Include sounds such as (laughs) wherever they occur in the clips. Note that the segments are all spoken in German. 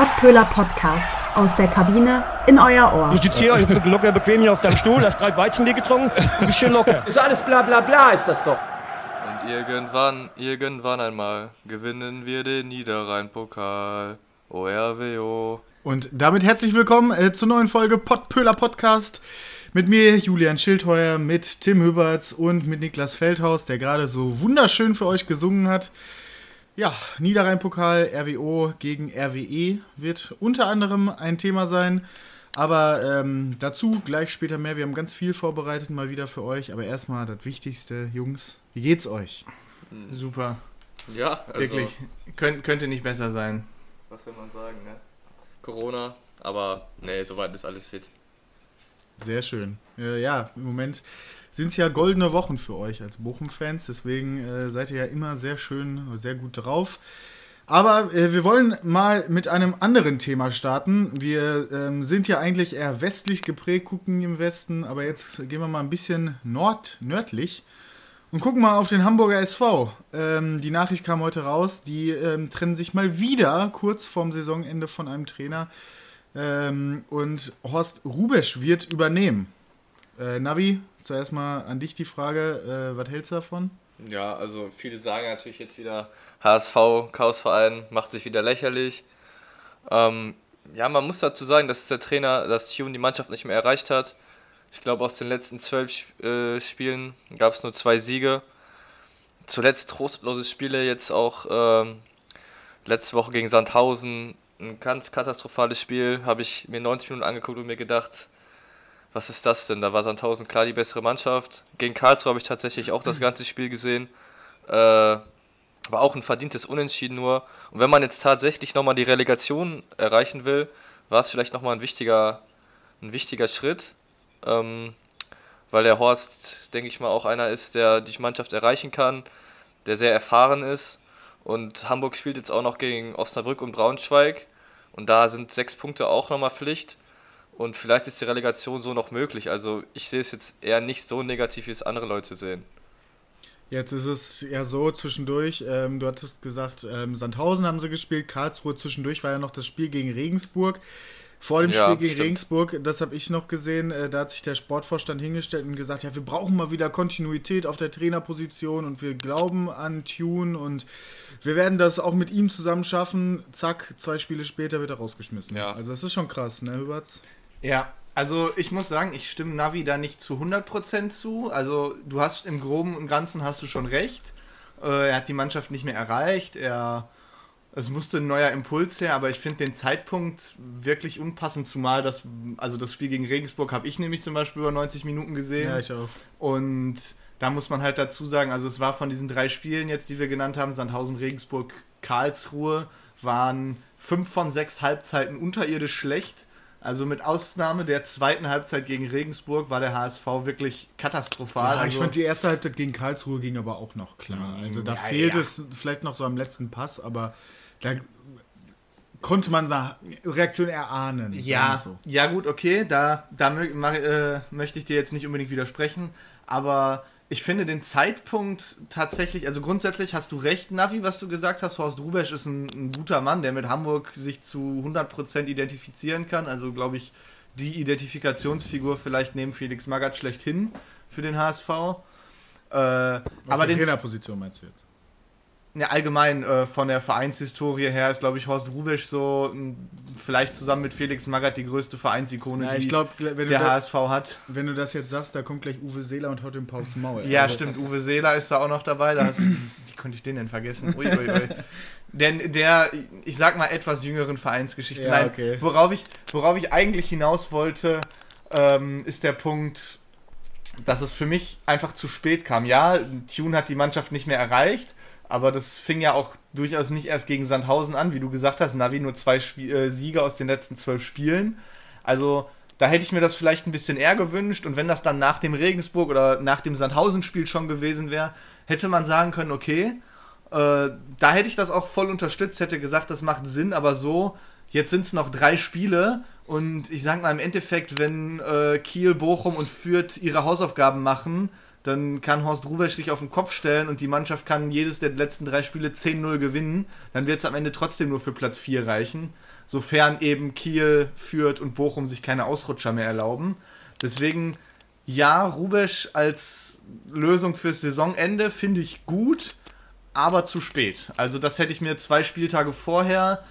Pottpöhler Podcast aus der Kabine in euer Ohr. Du sitzt hier locker bequem hier auf deinem Stuhl, hast drei Weizenbier getrunken, du bist schön locker. Ist alles bla bla bla, ist das doch. Und irgendwann, irgendwann einmal gewinnen wir den Niederrhein-Pokal. ORWO. Und damit herzlich willkommen äh, zur neuen Folge Pottpöhler Podcast. Mit mir Julian Schildheuer, mit Tim Hüberts und mit Niklas Feldhaus, der gerade so wunderschön für euch gesungen hat. Ja, Niederrhein-Pokal, RWO gegen RWE wird unter anderem ein Thema sein. Aber ähm, dazu gleich später mehr. Wir haben ganz viel vorbereitet mal wieder für euch. Aber erstmal das Wichtigste, Jungs, wie geht's euch? Super. Ja, also, Wirklich. Könnt, könnte nicht besser sein. Was will man sagen, ne? Corona, aber nee, soweit ist alles fit. Sehr schön. Äh, ja, im Moment sind es ja goldene Wochen für euch als Bochum-Fans. Deswegen äh, seid ihr ja immer sehr schön, sehr gut drauf. Aber äh, wir wollen mal mit einem anderen Thema starten. Wir ähm, sind ja eigentlich eher westlich geprägt, gucken im Westen, aber jetzt gehen wir mal ein bisschen nord nördlich und gucken mal auf den Hamburger SV. Ähm, die Nachricht kam heute raus, die ähm, trennen sich mal wieder kurz vorm Saisonende von einem Trainer. Ähm, und Horst Rubesch wird übernehmen. Äh, Navi, zuerst mal an dich die Frage, äh, was hältst du davon? Ja, also viele sagen natürlich jetzt wieder, HSV, Chaosverein, macht sich wieder lächerlich. Ähm, ja, man muss dazu sagen, dass der Trainer, dass Tune die Mannschaft nicht mehr erreicht hat. Ich glaube, aus den letzten zwölf äh, Spielen gab es nur zwei Siege. Zuletzt trostlose Spiele, jetzt auch ähm, letzte Woche gegen Sandhausen. Ein ganz katastrophales Spiel. Habe ich mir 90 Minuten angeguckt und mir gedacht, was ist das denn? Da war Sandhausen klar die bessere Mannschaft. Gegen Karlsruhe habe ich tatsächlich auch das ganze Spiel gesehen. Äh, war auch ein verdientes Unentschieden nur. Und wenn man jetzt tatsächlich nochmal die Relegation erreichen will, war es vielleicht nochmal ein wichtiger, ein wichtiger Schritt. Ähm, weil der Horst, denke ich mal, auch einer ist, der die Mannschaft erreichen kann, der sehr erfahren ist. Und Hamburg spielt jetzt auch noch gegen Osnabrück und Braunschweig. Und da sind sechs Punkte auch nochmal Pflicht. Und vielleicht ist die Relegation so noch möglich. Also ich sehe es jetzt eher nicht so negativ, wie es andere Leute sehen. Jetzt ist es ja so zwischendurch, ähm, du hattest gesagt, ähm, Sandhausen haben sie gespielt, Karlsruhe zwischendurch war ja noch das Spiel gegen Regensburg. Vor dem Ja, Spiel gegen stimmt. Regensburg, das habe ich noch gesehen, äh, da hat sich der Sportvorstand hingestellt und gesagt, ja, wir brauchen mal wieder Kontinuität auf der Trainerposition und wir glauben an Tune und wir werden das auch mit ihm zusammen schaffen. Zack, zwei Spiele später wird er rausgeschmissen. Ja. Also das ist schon krass, ne, Hüberts? Ja, also ich muss sagen, ich stimme Navi da nicht zu 100% zu. Also du hast im Groben und Ganzen hast du schon recht. Äh, er hat die Mannschaft nicht mehr erreicht. Er, es musste ein neuer Impuls her, aber ich finde den Zeitpunkt wirklich unpassend, zumal das, also das Spiel gegen Regensburg habe ich nämlich zum Beispiel über 90 Minuten gesehen. Ja, ich auch. Und da muss man halt dazu sagen, also es war von diesen drei Spielen jetzt, die wir genannt haben, Sandhausen, Regensburg, Karlsruhe, waren fünf von sechs Halbzeiten unterirdisch schlecht. Also mit Ausnahme der zweiten Halbzeit gegen Regensburg war der HSV wirklich katastrophal. Ja, ich also, fand die erste Halbzeit gegen Karlsruhe ging aber auch noch klar. Also da Ja, fehlt ja. es vielleicht noch so am letzten Pass, aber da konnte man Reaktion erahnen. ja, so. ja gut, okay, da, da mach, äh, möchte ich dir jetzt nicht unbedingt widersprechen, aber ich finde den Zeitpunkt tatsächlich, also grundsätzlich hast du recht, Navi, was du gesagt hast. Horst Rubesch ist ein, ein guter Mann, der mit Hamburg sich zu 100% identifizieren kann. Also glaube ich, die Identifikationsfigur vielleicht neben Felix Magath schlechthin für den HSV. Äh, Auf aber der den, Trainerposition meinst du jetzt? Ja, allgemein äh, von der Vereinshistorie her ist, glaube ich, Horst Rubesch so m, vielleicht zusammen mit Felix Magath die größte Vereinsikone, Ja, die du der da- HSV hat. wenn du das jetzt sagst, da kommt gleich Uwe Seeler und haut den Paul aufs Maul. Ja, Also, stimmt. Uwe Seeler ist da auch noch dabei. Da hast, (laughs) wie konnte ich den denn vergessen? Ui, ui, ui. Denn der, ich sag mal, etwas jüngeren Vereinsgeschichte. Ja, Nein, okay. worauf, ich, worauf ich eigentlich hinaus wollte, ähm, ist der Punkt, dass es für mich einfach zu spät kam. Ja, Tune hat die Mannschaft nicht mehr erreicht, aber das fing ja auch durchaus nicht erst gegen Sandhausen an, wie du gesagt hast. Navi nur zwei Spie äh, Siege aus den letzten zwölf Spielen. Also da hätte ich mir das vielleicht ein bisschen eher gewünscht. Und wenn das dann nach dem Regensburg oder nach dem Sandhausen-Spiel schon gewesen wäre, hätte man sagen können, okay, äh, da hätte ich das auch voll unterstützt, hätte gesagt, das macht Sinn, aber so, jetzt sind es noch drei Spiele und ich sag mal im Endeffekt, wenn äh, Kiel, Bochum und Fürth ihre Hausaufgaben machen, dann kann Horst Rubesch sich auf den Kopf stellen und die Mannschaft kann jedes der letzten drei Spiele 10-0 gewinnen. Dann wird es am Ende trotzdem nur für Platz 4 reichen, sofern eben Kiel, Fürth und Bochum sich keine Ausrutscher mehr erlauben. Deswegen, ja, Rubesch als Lösung fürs Saisonende finde ich gut, aber zu spät. Also das hätte ich mir zwei Spieltage vorher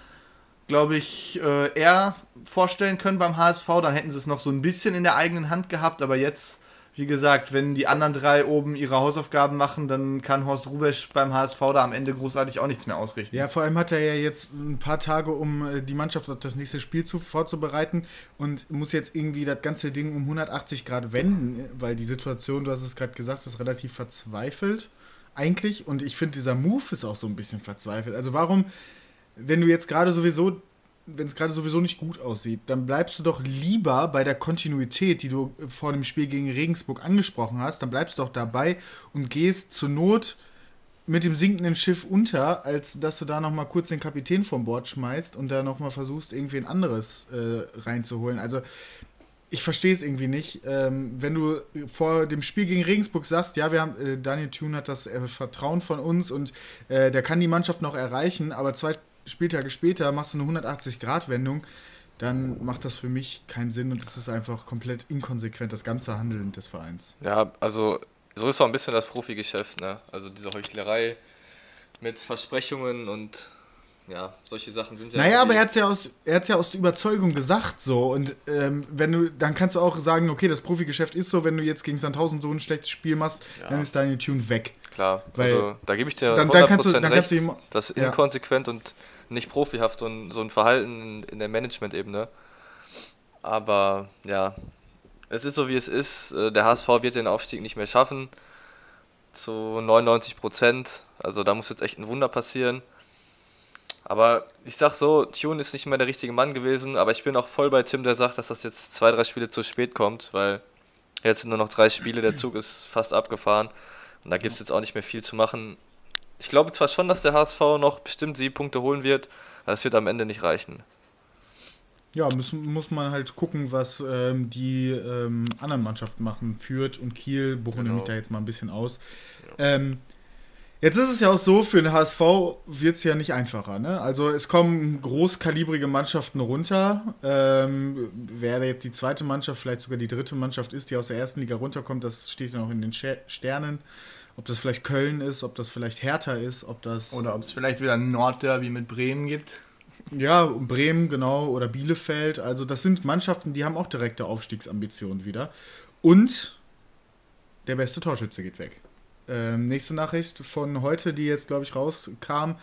glaube ich, äh, eher vorstellen können beim HSV. Dann hätten sie es noch so ein bisschen in der eigenen Hand gehabt, aber jetzt wie gesagt, wenn die anderen drei oben ihre Hausaufgaben machen, dann kann Horst Rubesch beim HSV da am Ende großartig auch nichts mehr ausrichten. Ja, vor allem hat er ja jetzt ein paar Tage, um äh, die Mannschaft auf das nächste Spiel zu, vorzubereiten und muss jetzt irgendwie das ganze Ding um 180 Grad wenden, weil die Situation, du hast es gerade gesagt, ist relativ verzweifelt eigentlich und ich finde, dieser Move ist auch so ein bisschen verzweifelt. Also warum, wenn du jetzt gerade sowieso wenn es gerade sowieso nicht gut aussieht, dann bleibst du doch lieber bei der Kontinuität, die du vor dem Spiel gegen Regensburg angesprochen hast, dann bleibst du doch dabei und gehst zur Not mit dem sinkenden Schiff unter, als dass du da nochmal kurz den Kapitän vom Bord schmeißt und da nochmal versuchst, irgendwie ein anderes äh, reinzuholen. Also ich verstehe es irgendwie nicht. Ähm, wenn du vor dem Spiel gegen Regensburg sagst, ja, wir haben, äh, Daniel Thune hat das äh, Vertrauen von uns und äh, der kann die Mannschaft noch erreichen, aber zwei Spieltage später machst du eine 180-Grad-Wendung, dann macht das für mich keinen Sinn und es ist einfach komplett inkonsequent, das ganze Handeln des Vereins. Ja, also so ist auch ein bisschen das Profigeschäft, ne? Also diese Heuchlerei mit Versprechungen und ja, solche Sachen sind ja. Naja, aber er hat es ja, aus, ja aus Überzeugung gesagt so. Und ähm, wenn du, dann kannst du auch sagen, okay, das Profigeschäft ist so, wenn du jetzt gegen Sandhausen so ein schlechtes Spiel machst, ja. dann ist deine Tune weg. Klar, Weil also da gebe ich dir dann, dann kannst du, dann recht, kannst du ihm, das ist ja. inkonsequent und nicht profihaft, so ein, so ein Verhalten in der Management-Ebene. Aber ja, es ist so wie es ist. Äh, der HSV wird den Aufstieg nicht mehr schaffen. Zu 99 Prozent. Also da muss jetzt echt ein Wunder passieren. Aber ich sag so, Tune ist nicht mehr der richtige Mann gewesen, aber ich bin auch voll bei Tim, der sagt, dass das jetzt zwei, drei Spiele zu spät kommt, weil jetzt sind nur noch drei Spiele, der Zug ist fast abgefahren und da gibt es jetzt auch nicht mehr viel zu machen ich glaube zwar schon, dass der HSV noch bestimmt sieben Punkte holen wird, aber es wird am Ende nicht reichen. Ja, muss, muss man halt gucken, was ähm, die ähm, anderen Mannschaften machen. Fürth und Kiel, Bochum genau. nimmt da jetzt mal ein bisschen aus. Ja. Ähm, jetzt ist es ja auch so, für den HSV wird es ja nicht einfacher. Ne? Also es kommen großkalibrige Mannschaften runter. Ähm, wer jetzt die zweite Mannschaft, vielleicht sogar die dritte Mannschaft ist, die aus der ersten Liga runterkommt, das steht ja noch in den Sternen. Ob das vielleicht Köln ist, ob das vielleicht Hertha ist, ob das. Oder ob es vielleicht wieder ein Nordderby mit Bremen gibt. Ja, Bremen, genau, oder Bielefeld. Also, das sind Mannschaften, die haben auch direkte Aufstiegsambitionen wieder. Und der beste Torschütze geht weg. Ähm, nächste Nachricht von heute, die jetzt, glaube ich, rauskam.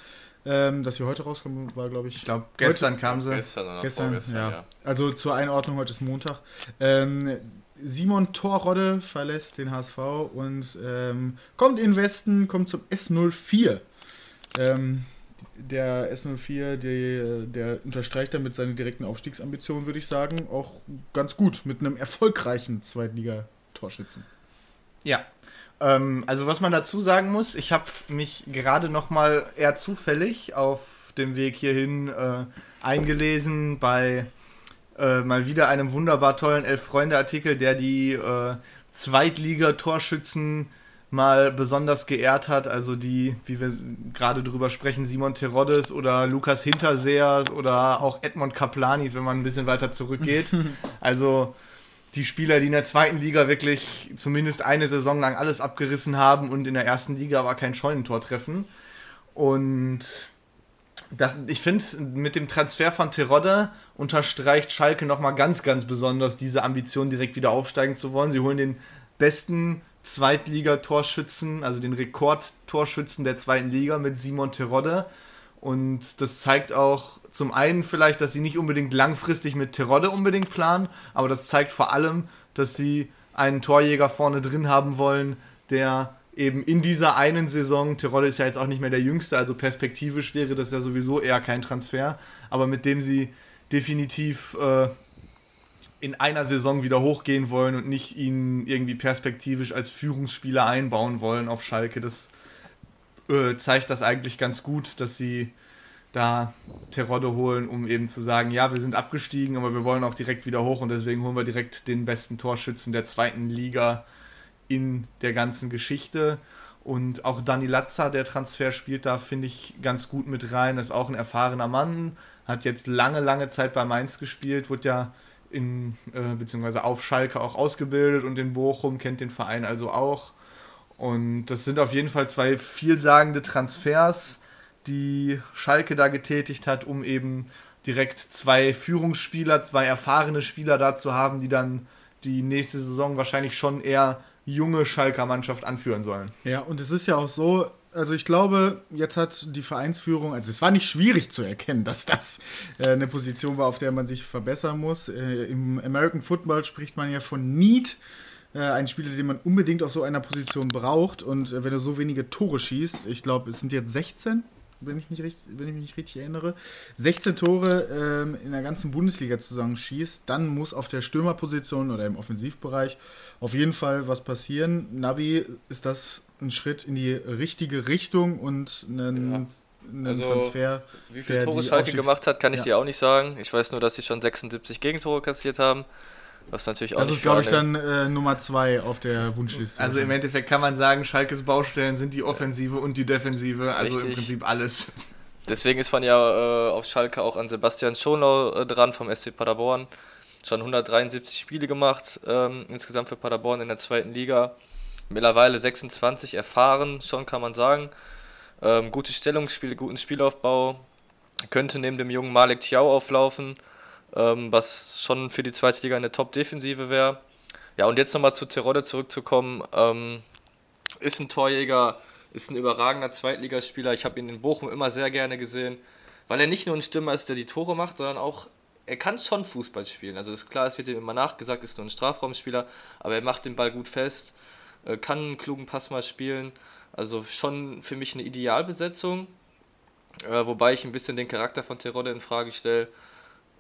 Ähm, dass sie heute rauskam, war, glaube ich. Ich glaube, gestern heute, kam sie. Gestern, oder gestern ja. ja. Also zur Einordnung, heute ist Montag. Ähm, Simon Torrodde verlässt den HSV und ähm, kommt in den Westen, kommt zum S04. Ähm, der S04, die, der unterstreicht damit seine direkten Aufstiegsambitionen, würde ich sagen, auch ganz gut mit einem erfolgreichen Zweitliga-Torschützen. Ja. Ähm, also was man dazu sagen muss, ich habe mich gerade noch mal eher zufällig auf dem Weg hierhin äh, eingelesen bei äh, mal wieder einem wunderbar tollen Elf-Freunde-Artikel, der die äh, Zweitliga-Torschützen mal besonders geehrt hat. Also die, wie wir gerade drüber sprechen, Simon Teroddes oder Lukas Hinterseers oder auch Edmond Kaplanis, wenn man ein bisschen weiter zurückgeht. (laughs) also die Spieler, die in der zweiten Liga wirklich zumindest eine Saison lang alles abgerissen haben und in der ersten Liga aber kein Scheunentor treffen. Und das, ich finde, mit dem Transfer von Terodde unterstreicht Schalke nochmal ganz, ganz besonders diese Ambition, direkt wieder aufsteigen zu wollen. Sie holen den besten Zweitligatorschützen, also den Rekordtorschützen der zweiten Liga mit Simon Terodde. Und das zeigt auch zum einen vielleicht, dass sie nicht unbedingt langfristig mit Terodde unbedingt planen, aber das zeigt vor allem, dass sie einen Torjäger vorne drin haben wollen, der eben in dieser einen Saison, Terodde ist ja jetzt auch nicht mehr der Jüngste, also perspektivisch wäre das ja sowieso eher kein Transfer, aber mit dem sie definitiv äh, in einer Saison wieder hochgehen wollen und nicht ihn irgendwie perspektivisch als Führungsspieler einbauen wollen auf Schalke. Das äh, zeigt das eigentlich ganz gut, dass sie da Terodde holen, um eben zu sagen, ja, wir sind abgestiegen, aber wir wollen auch direkt wieder hoch und deswegen holen wir direkt den besten Torschützen der zweiten Liga in der ganzen Geschichte. Und auch Dani Latza, der Transfer spielt da, finde ich, ganz gut mit rein. Ist auch ein erfahrener Mann, hat jetzt lange, lange Zeit bei Mainz gespielt, wurde ja in, äh, beziehungsweise auf Schalke auch ausgebildet und in Bochum, kennt den Verein also auch. Und das sind auf jeden Fall zwei vielsagende Transfers, die Schalke da getätigt hat, um eben direkt zwei Führungsspieler, zwei erfahrene Spieler da zu haben, die dann die nächste Saison wahrscheinlich schon eher junge Schalker Mannschaft anführen sollen. Ja, und es ist ja auch so, also ich glaube, jetzt hat die Vereinsführung, also es war nicht schwierig zu erkennen, dass das äh, eine Position war, auf der man sich verbessern muss. Äh, Im American Football spricht man ja von Need, äh, ein Spieler, den man unbedingt auf so einer Position braucht. Und äh, wenn du so wenige Tore schießt, ich glaube, es sind jetzt 16, wenn ich, nicht richtig, wenn ich mich nicht richtig erinnere, 16 Tore ähm, in der ganzen Bundesliga zusammenschießt, dann muss auf der Stürmerposition oder im Offensivbereich auf jeden Fall was passieren. Navi, ist das ein Schritt in die richtige Richtung und ein, ja. ein also, Transfer? Wie viele Tore Schalke gemacht hat, kann ich ja. dir auch nicht sagen. Ich weiß nur, dass sie schon 76 Gegentore kassiert haben. Was natürlich auch das ist, glaube ich, dann äh, Nummer zwei auf der Wunschliste. Also im Endeffekt kann man sagen, Schalkes Baustellen sind die Offensive und die Defensive, also Richtig. im Prinzip alles. Deswegen ist man ja äh, auf Schalke auch an Sebastian Schonau äh, dran vom SC Paderborn. Schon 173 Spiele gemacht, ähm, insgesamt für Paderborn in der zweiten Liga. Mittlerweile 26 erfahren, schon kann man sagen. Ähm, gute Stellungsspiele, guten Spielaufbau. Könnte neben dem jungen Malik Tiao auflaufen ähm, was schon für die zweite Liga eine Top-Defensive wäre. Ja, und jetzt nochmal zu Terodde zurückzukommen. Ähm, ist ein Torjäger, ist ein überragender Zweitligaspieler. Ich habe ihn in Bochum immer sehr gerne gesehen, weil er nicht nur ein Stürmer ist, der die Tore macht, sondern auch, er kann schon Fußball spielen. Also ist klar, es wird ihm immer nachgesagt, ist nur ein Strafraumspieler, aber er macht den Ball gut fest, äh, kann einen klugen Pass mal spielen. Also schon für mich eine Idealbesetzung. Äh, wobei ich ein bisschen den Charakter von Terodde in Frage stelle.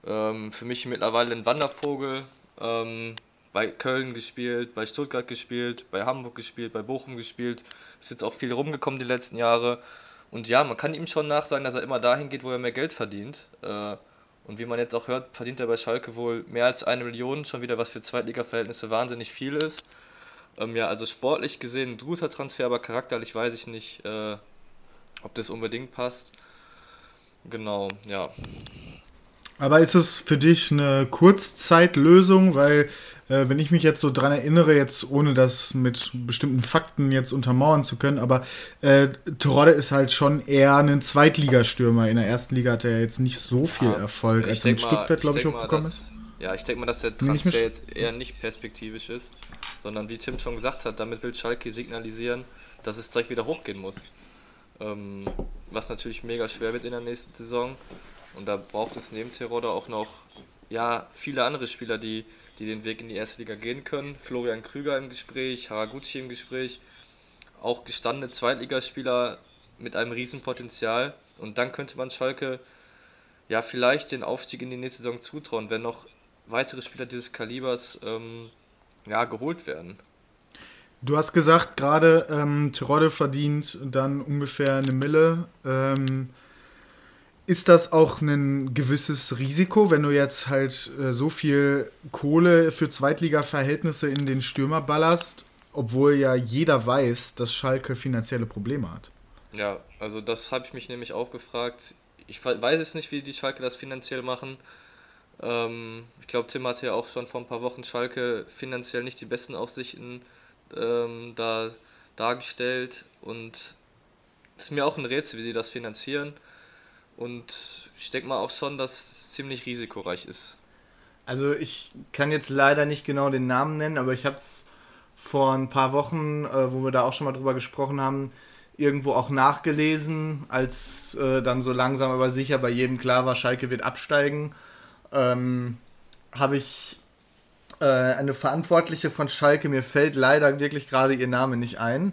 Ähm, für mich mittlerweile ein Wandervogel. Ähm, bei Köln gespielt, bei Stuttgart gespielt, bei Hamburg gespielt, bei Bochum gespielt. Ist jetzt auch viel rumgekommen die letzten Jahre. Und ja, man kann ihm schon nachsagen, dass er immer dahin geht, wo er mehr Geld verdient. Äh, und wie man jetzt auch hört, verdient er bei Schalke wohl mehr als eine Million, schon wieder was für Zweitliga-Verhältnisse wahnsinnig viel ist. Ähm, ja, also sportlich gesehen ein guter Transfer, aber charakterlich weiß ich nicht, äh, ob das unbedingt passt. Genau, ja. Aber ist es für dich eine Kurzzeitlösung? Weil, äh, wenn ich mich jetzt so dran erinnere, jetzt ohne das mit bestimmten Fakten jetzt untermauern zu können, aber äh, Terodde ist halt schon eher ein Zweitligastürmer. In der ersten Liga hat er jetzt nicht so viel ja, Erfolg, als er mit Stuttgart, glaube ich, hochgekommen ist. Ja, ich denke mal, dass der Transfer jetzt eher nicht perspektivisch ist, sondern wie Tim schon gesagt hat, damit will Schalke signalisieren, dass es direkt wieder hochgehen muss. Ähm, was natürlich mega schwer wird in der nächsten Saison. Und da braucht es neben Terodde auch noch ja, viele andere Spieler, die, die den Weg in die erste Liga gehen können. Florian Krüger im Gespräch, Haraguchi im Gespräch, auch gestandene Zweitligaspieler mit einem Riesenpotenzial. Und dann könnte man Schalke ja vielleicht den Aufstieg in die nächste Saison zutrauen, wenn noch weitere Spieler dieses Kalibers ähm, ja, geholt werden. Du hast gesagt, gerade ähm, Terodde verdient dann ungefähr eine Mille. Ähm, ist das auch ein gewisses Risiko, wenn du jetzt halt äh, so viel Kohle für Zweitliga-Verhältnisse in den Stürmer ballerst, obwohl ja jeder weiß, dass Schalke finanzielle Probleme hat? Ja, also das habe ich mich nämlich auch gefragt. Ich weiß es nicht, wie die Schalke das finanziell machen. Ähm, ich glaube, Tim hatte ja auch schon vor ein paar Wochen Schalke finanziell nicht die besten Aussichten ähm, da dargestellt und es ist mir auch ein Rätsel, wie sie das finanzieren. Und ich denke mal auch schon, dass es ziemlich risikoreich ist. Also ich kann jetzt leider nicht genau den Namen nennen, aber ich habe es vor ein paar Wochen, äh, wo wir da auch schon mal drüber gesprochen haben, irgendwo auch nachgelesen, als äh, dann so langsam aber sicher bei jedem klar war, Schalke wird absteigen, ähm, habe ich äh, eine Verantwortliche von Schalke, mir fällt leider wirklich gerade ihr Name nicht ein,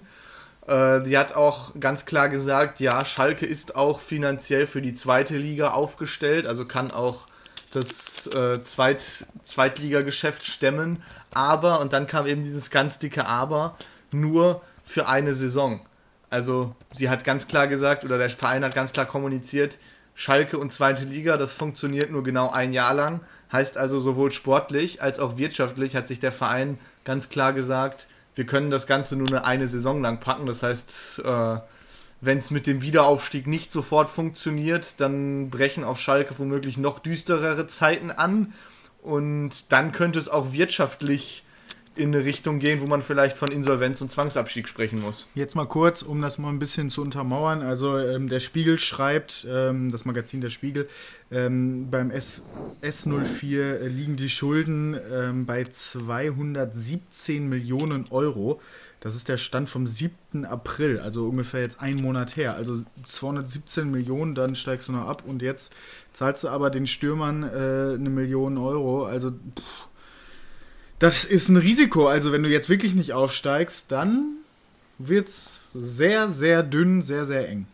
die hat auch ganz klar gesagt, ja, Schalke ist auch finanziell für die zweite Liga aufgestellt, also kann auch das äh, Zweit Zweitligageschäft stemmen. Aber, und dann kam eben dieses ganz dicke Aber, nur für eine Saison. Also sie hat ganz klar gesagt, oder der Verein hat ganz klar kommuniziert, Schalke und zweite Liga, das funktioniert nur genau ein Jahr lang. Heißt also sowohl sportlich als auch wirtschaftlich hat sich der Verein ganz klar gesagt, wir können das Ganze nur eine, eine Saison lang packen. Das heißt, äh, wenn es mit dem Wiederaufstieg nicht sofort funktioniert, dann brechen auf Schalke womöglich noch düsterere Zeiten an. Und dann könnte es auch wirtschaftlich in eine Richtung gehen, wo man vielleicht von Insolvenz und Zwangsabstieg sprechen muss. Jetzt mal kurz, um das mal ein bisschen zu untermauern. Also ähm, der Spiegel schreibt, ähm, das Magazin Der Spiegel, ähm, beim S S04 liegen die Schulden ähm, bei 217 Millionen Euro. Das ist der Stand vom 7. April, also ungefähr jetzt einen Monat her. Also 217 Millionen, dann steigst du noch ab und jetzt zahlst du aber den Stürmern äh, eine Million Euro. Also pff, das ist ein Risiko. Also wenn du jetzt wirklich nicht aufsteigst, dann wird es sehr, sehr dünn, sehr, sehr eng.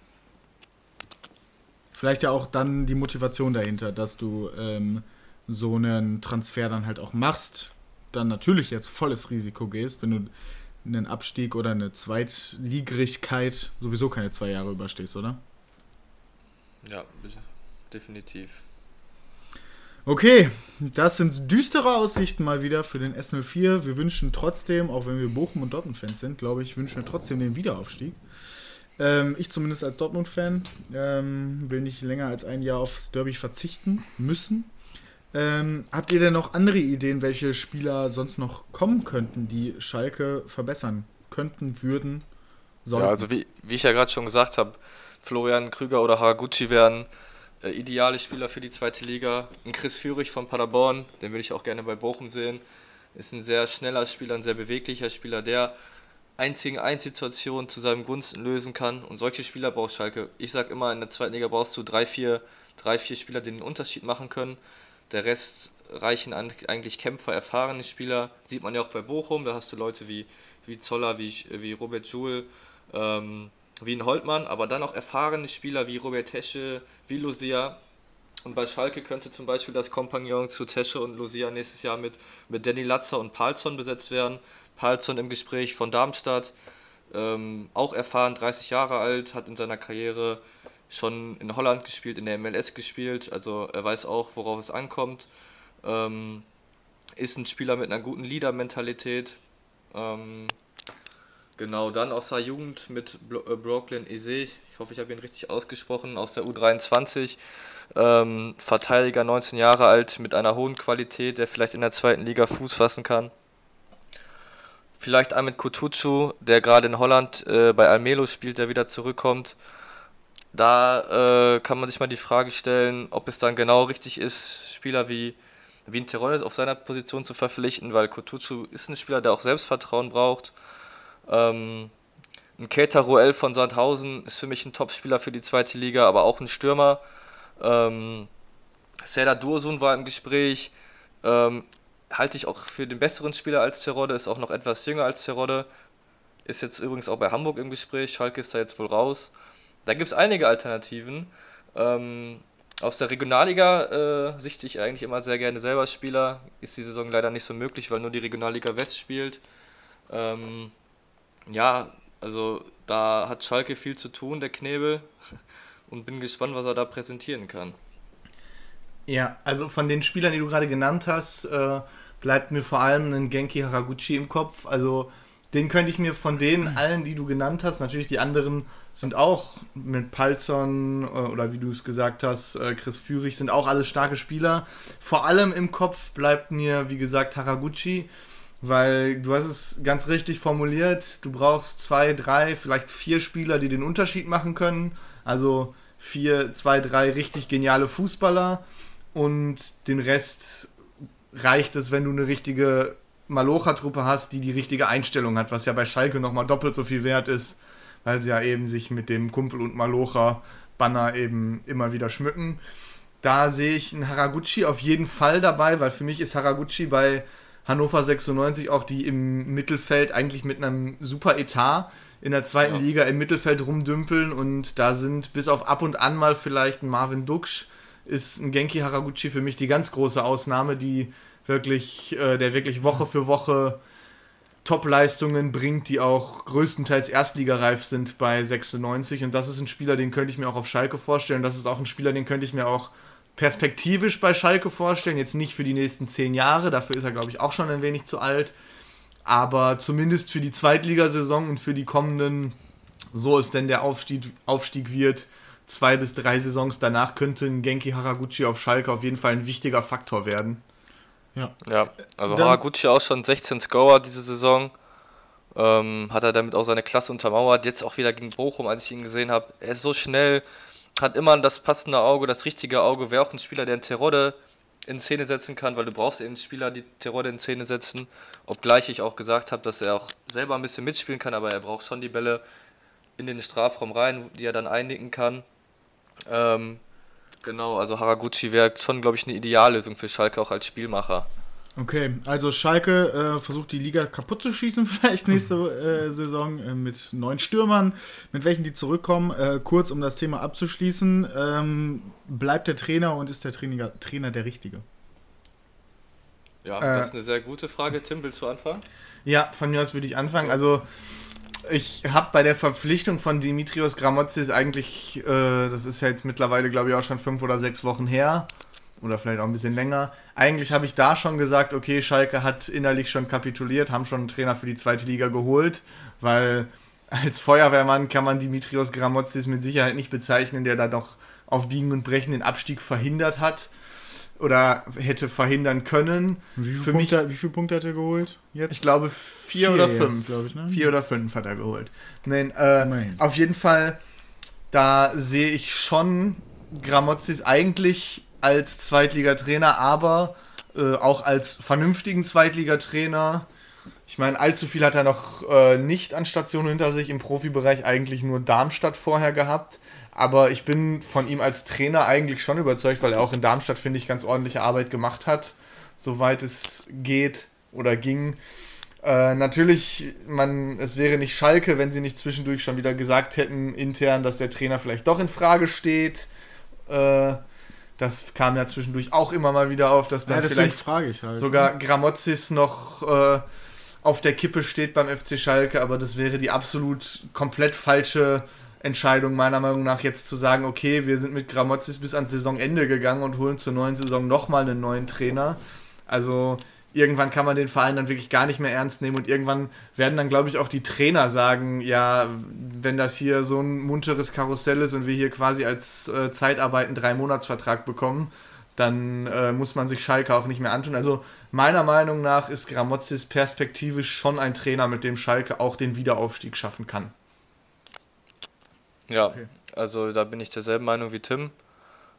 Vielleicht ja auch dann die Motivation dahinter, dass du ähm, so einen Transfer dann halt auch machst. Dann natürlich jetzt volles Risiko gehst, wenn du einen Abstieg oder eine Zweitligrigkeit sowieso keine zwei Jahre überstehst, oder? Ja, definitiv. Okay, das sind düstere Aussichten mal wieder für den S04. Wir wünschen trotzdem, auch wenn wir Bochum- und Dortmund-Fans sind, glaube ich, wünschen wir trotzdem den Wiederaufstieg. Ähm, ich zumindest als Dortmund-Fan ähm, will nicht länger als ein Jahr aufs Derby verzichten müssen. Ähm, habt ihr denn noch andere Ideen, welche Spieler sonst noch kommen könnten, die Schalke verbessern könnten, würden, sollten? Ja, also wie, wie ich ja gerade schon gesagt habe, Florian Krüger oder Haraguchi wären äh, ideale Spieler für die zweite Liga. Ein Chris Führig von Paderborn, den würde ich auch gerne bei Bochum sehen. Ist ein sehr schneller Spieler, ein sehr beweglicher Spieler, der einzigen Einsituationen zu seinem Gunsten lösen kann. Und solche Spieler braucht Schalke. Ich sage immer, in der zweiten Liga brauchst du drei, vier, drei, vier Spieler, die den Unterschied machen können. Der Rest reichen eigentlich Kämpfer, erfahrene Spieler. Sieht man ja auch bei Bochum. Da hast du Leute wie, wie Zoller, wie, wie Robert Joule, ähm, wie ein Holtmann, aber dann auch erfahrene Spieler wie Robert Tesche, wie Lucia. Und bei Schalke könnte zum Beispiel das Kompagnon zu Tesche und Lucia nächstes Jahr mit, mit Danny Latzer und Palzon besetzt werden. Palzon im Gespräch von Darmstadt, ähm, auch erfahren, 30 Jahre alt, hat in seiner Karriere schon in Holland gespielt, in der MLS gespielt, also er weiß auch, worauf es ankommt. Ähm, ist ein Spieler mit einer guten Leader-Mentalität. Ähm, genau, dann aus der Jugend mit äh, Brooklyn Eze, ich hoffe, ich habe ihn richtig ausgesprochen, aus der U23. Ähm, Verteidiger, 19 Jahre alt, mit einer hohen Qualität, der vielleicht in der zweiten Liga Fuß fassen kann. Vielleicht Ahmed Kutucu, der gerade in Holland äh, bei Almelo spielt, der wieder zurückkommt. Da äh, kann man sich mal die Frage stellen, ob es dann genau richtig ist, Spieler wie, wie ein Terones auf seiner Position zu verpflichten, weil Kotucu ist ein Spieler, der auch Selbstvertrauen braucht. Ähm, ein Keita Ruel von Sandhausen ist für mich ein Top-Spieler für die zweite Liga, aber auch ein Stürmer. Ähm, Serdar Dursun war im Gespräch. Ähm, halte ich auch für den besseren Spieler als Terodde, ist auch noch etwas jünger als Terodde. Ist jetzt übrigens auch bei Hamburg im Gespräch. Schalke ist da jetzt wohl raus. Da gibt es einige Alternativen. Ähm, aus der Regionalliga äh, sichte ich eigentlich immer sehr gerne selber Spieler. Ist die Saison leider nicht so möglich, weil nur die Regionalliga West spielt. Ähm, ja, also da hat Schalke viel zu tun, der Knebel. (laughs) Und bin gespannt, was er da präsentieren kann. Ja, also von den Spielern, die du gerade genannt hast, äh, bleibt mir vor allem ein Genki Haraguchi im Kopf. Also den könnte ich mir von denen allen, die du genannt hast, natürlich die anderen sind auch mit Palzon äh, oder wie du es gesagt hast, äh, Chris Führig, sind auch alles starke Spieler. Vor allem im Kopf bleibt mir, wie gesagt, Haraguchi, weil du hast es ganz richtig formuliert, du brauchst zwei, drei, vielleicht vier Spieler, die den Unterschied machen können. Also vier, zwei, drei richtig geniale Fußballer und den Rest reicht es, wenn du eine richtige Malocha-Truppe hast, die die richtige Einstellung hat, was ja bei Schalke nochmal doppelt so viel wert ist weil sie ja eben sich mit dem Kumpel und Malocha Banner eben immer wieder schmücken. Da sehe ich einen Haraguchi auf jeden Fall dabei, weil für mich ist Haraguchi bei Hannover 96 auch die im Mittelfeld eigentlich mit einem super Etat in der zweiten ja. Liga im Mittelfeld rumdümpeln und da sind bis auf ab und an mal vielleicht ein Marvin Duksch ist ein Genki Haraguchi für mich die ganz große Ausnahme, die wirklich, äh, der wirklich Woche für Woche Top-Leistungen bringt, die auch größtenteils erstligareif sind bei 96. Und das ist ein Spieler, den könnte ich mir auch auf Schalke vorstellen. Das ist auch ein Spieler, den könnte ich mir auch perspektivisch bei Schalke vorstellen. Jetzt nicht für die nächsten zehn Jahre, dafür ist er, glaube ich, auch schon ein wenig zu alt. Aber zumindest für die Zweitligasaison und für die kommenden, so es denn der Aufstieg, Aufstieg wird, zwei bis drei Saisons danach könnte ein Genki Haraguchi auf Schalke auf jeden Fall ein wichtiger Faktor werden. Ja. Ja, also Dann- Haraguchi auch schon 16 Scorer diese Saison. Ähm, hat er damit auch seine Klasse untermauert. Jetzt auch wieder gegen Bochum, als ich ihn gesehen habe. Er ist so schnell, hat immer das passende Auge, das richtige Auge. Wäre auch ein Spieler, der einen Terodde in Szene setzen kann, weil du brauchst eben Spieler, die Terodde in Szene setzen. Obgleich ich auch gesagt habe, dass er auch selber ein bisschen mitspielen kann, aber er braucht schon die Bälle in den Strafraum rein, die er dann einnicken kann. Ähm, genau, also Haraguchi wäre schon, glaube ich, eine Ideallösung für Schalke auch als Spielmacher. Okay, also Schalke äh, versucht die Liga kaputt zu schießen, (laughs) vielleicht nächste äh, Saison äh, mit neuen Stürmern, mit welchen die zurückkommen. Äh, kurz, um das Thema abzuschließen, ähm, bleibt der Trainer und ist der Trainer, Trainer der Richtige? Ja, Äh, das ist eine sehr gute Frage. Tim, willst du anfangen? Ja, von mir aus würde ich anfangen. Also, ich habe bei der Verpflichtung von Dimitrios Gramotzis eigentlich, äh, das ist ja jetzt mittlerweile, glaube ich, auch schon fünf oder sechs Wochen her. Oder vielleicht auch ein bisschen länger. Eigentlich habe ich da schon gesagt, okay, Schalke hat innerlich schon kapituliert, haben schon einen Trainer für die zweite Liga geholt, weil als Feuerwehrmann kann man Dimitrios Gramotzis mit Sicherheit nicht bezeichnen, der da doch auf Biegen und Brechen den Abstieg verhindert hat oder hätte verhindern können. Wie viele, Für mich- Punkte, wie viele Punkte hat er geholt jetzt? Ich glaube vier, Vier oder jetzt, fünf. glaub ich, ne? Vier oder fünf hat er geholt. Nein, äh, auf jeden Fall, da sehe ich schon Gramozis eigentlich als Zweitligatrainer, aber äh, auch als vernünftigen Zweitligatrainer. Ich meine, allzu viel hat er noch äh, nicht an Stationen hinter sich im Profibereich, eigentlich nur Darmstadt vorher gehabt. Aber ich bin von ihm als Trainer eigentlich schon überzeugt, weil er auch in Darmstadt, finde ich, ganz ordentliche Arbeit gemacht hat, soweit es geht oder ging. Äh, natürlich, man, es wäre nicht Schalke, wenn sie nicht zwischendurch schon wieder gesagt hätten, intern, dass der Trainer vielleicht doch in Frage steht. Äh, das kam ja zwischendurch auch immer mal wieder auf, dass dann Ja, vielleicht halt. sogar Gramozis noch äh, auf der Kippe steht beim FC Schalke, aber das wäre die absolut komplett falsche Entscheidung meiner Meinung nach jetzt zu sagen, okay, wir sind mit Gramozis bis ans Saisonende gegangen und holen zur neuen Saison nochmal einen neuen Trainer. Also irgendwann kann man den Verein dann wirklich gar nicht mehr ernst nehmen und irgendwann werden dann, glaube ich, auch die Trainer sagen, ja, wenn das hier so ein munteres Karussell ist und wir hier quasi als äh, Zeitarbeit einen Drei-Monats-Vertrag bekommen, dann äh, muss man sich Schalke auch nicht mehr antun. Also meiner Meinung nach ist Gramozis perspektivisch schon ein Trainer, mit dem Schalke auch den Wiederaufstieg schaffen kann. Ja, also da bin ich derselben Meinung wie Tim.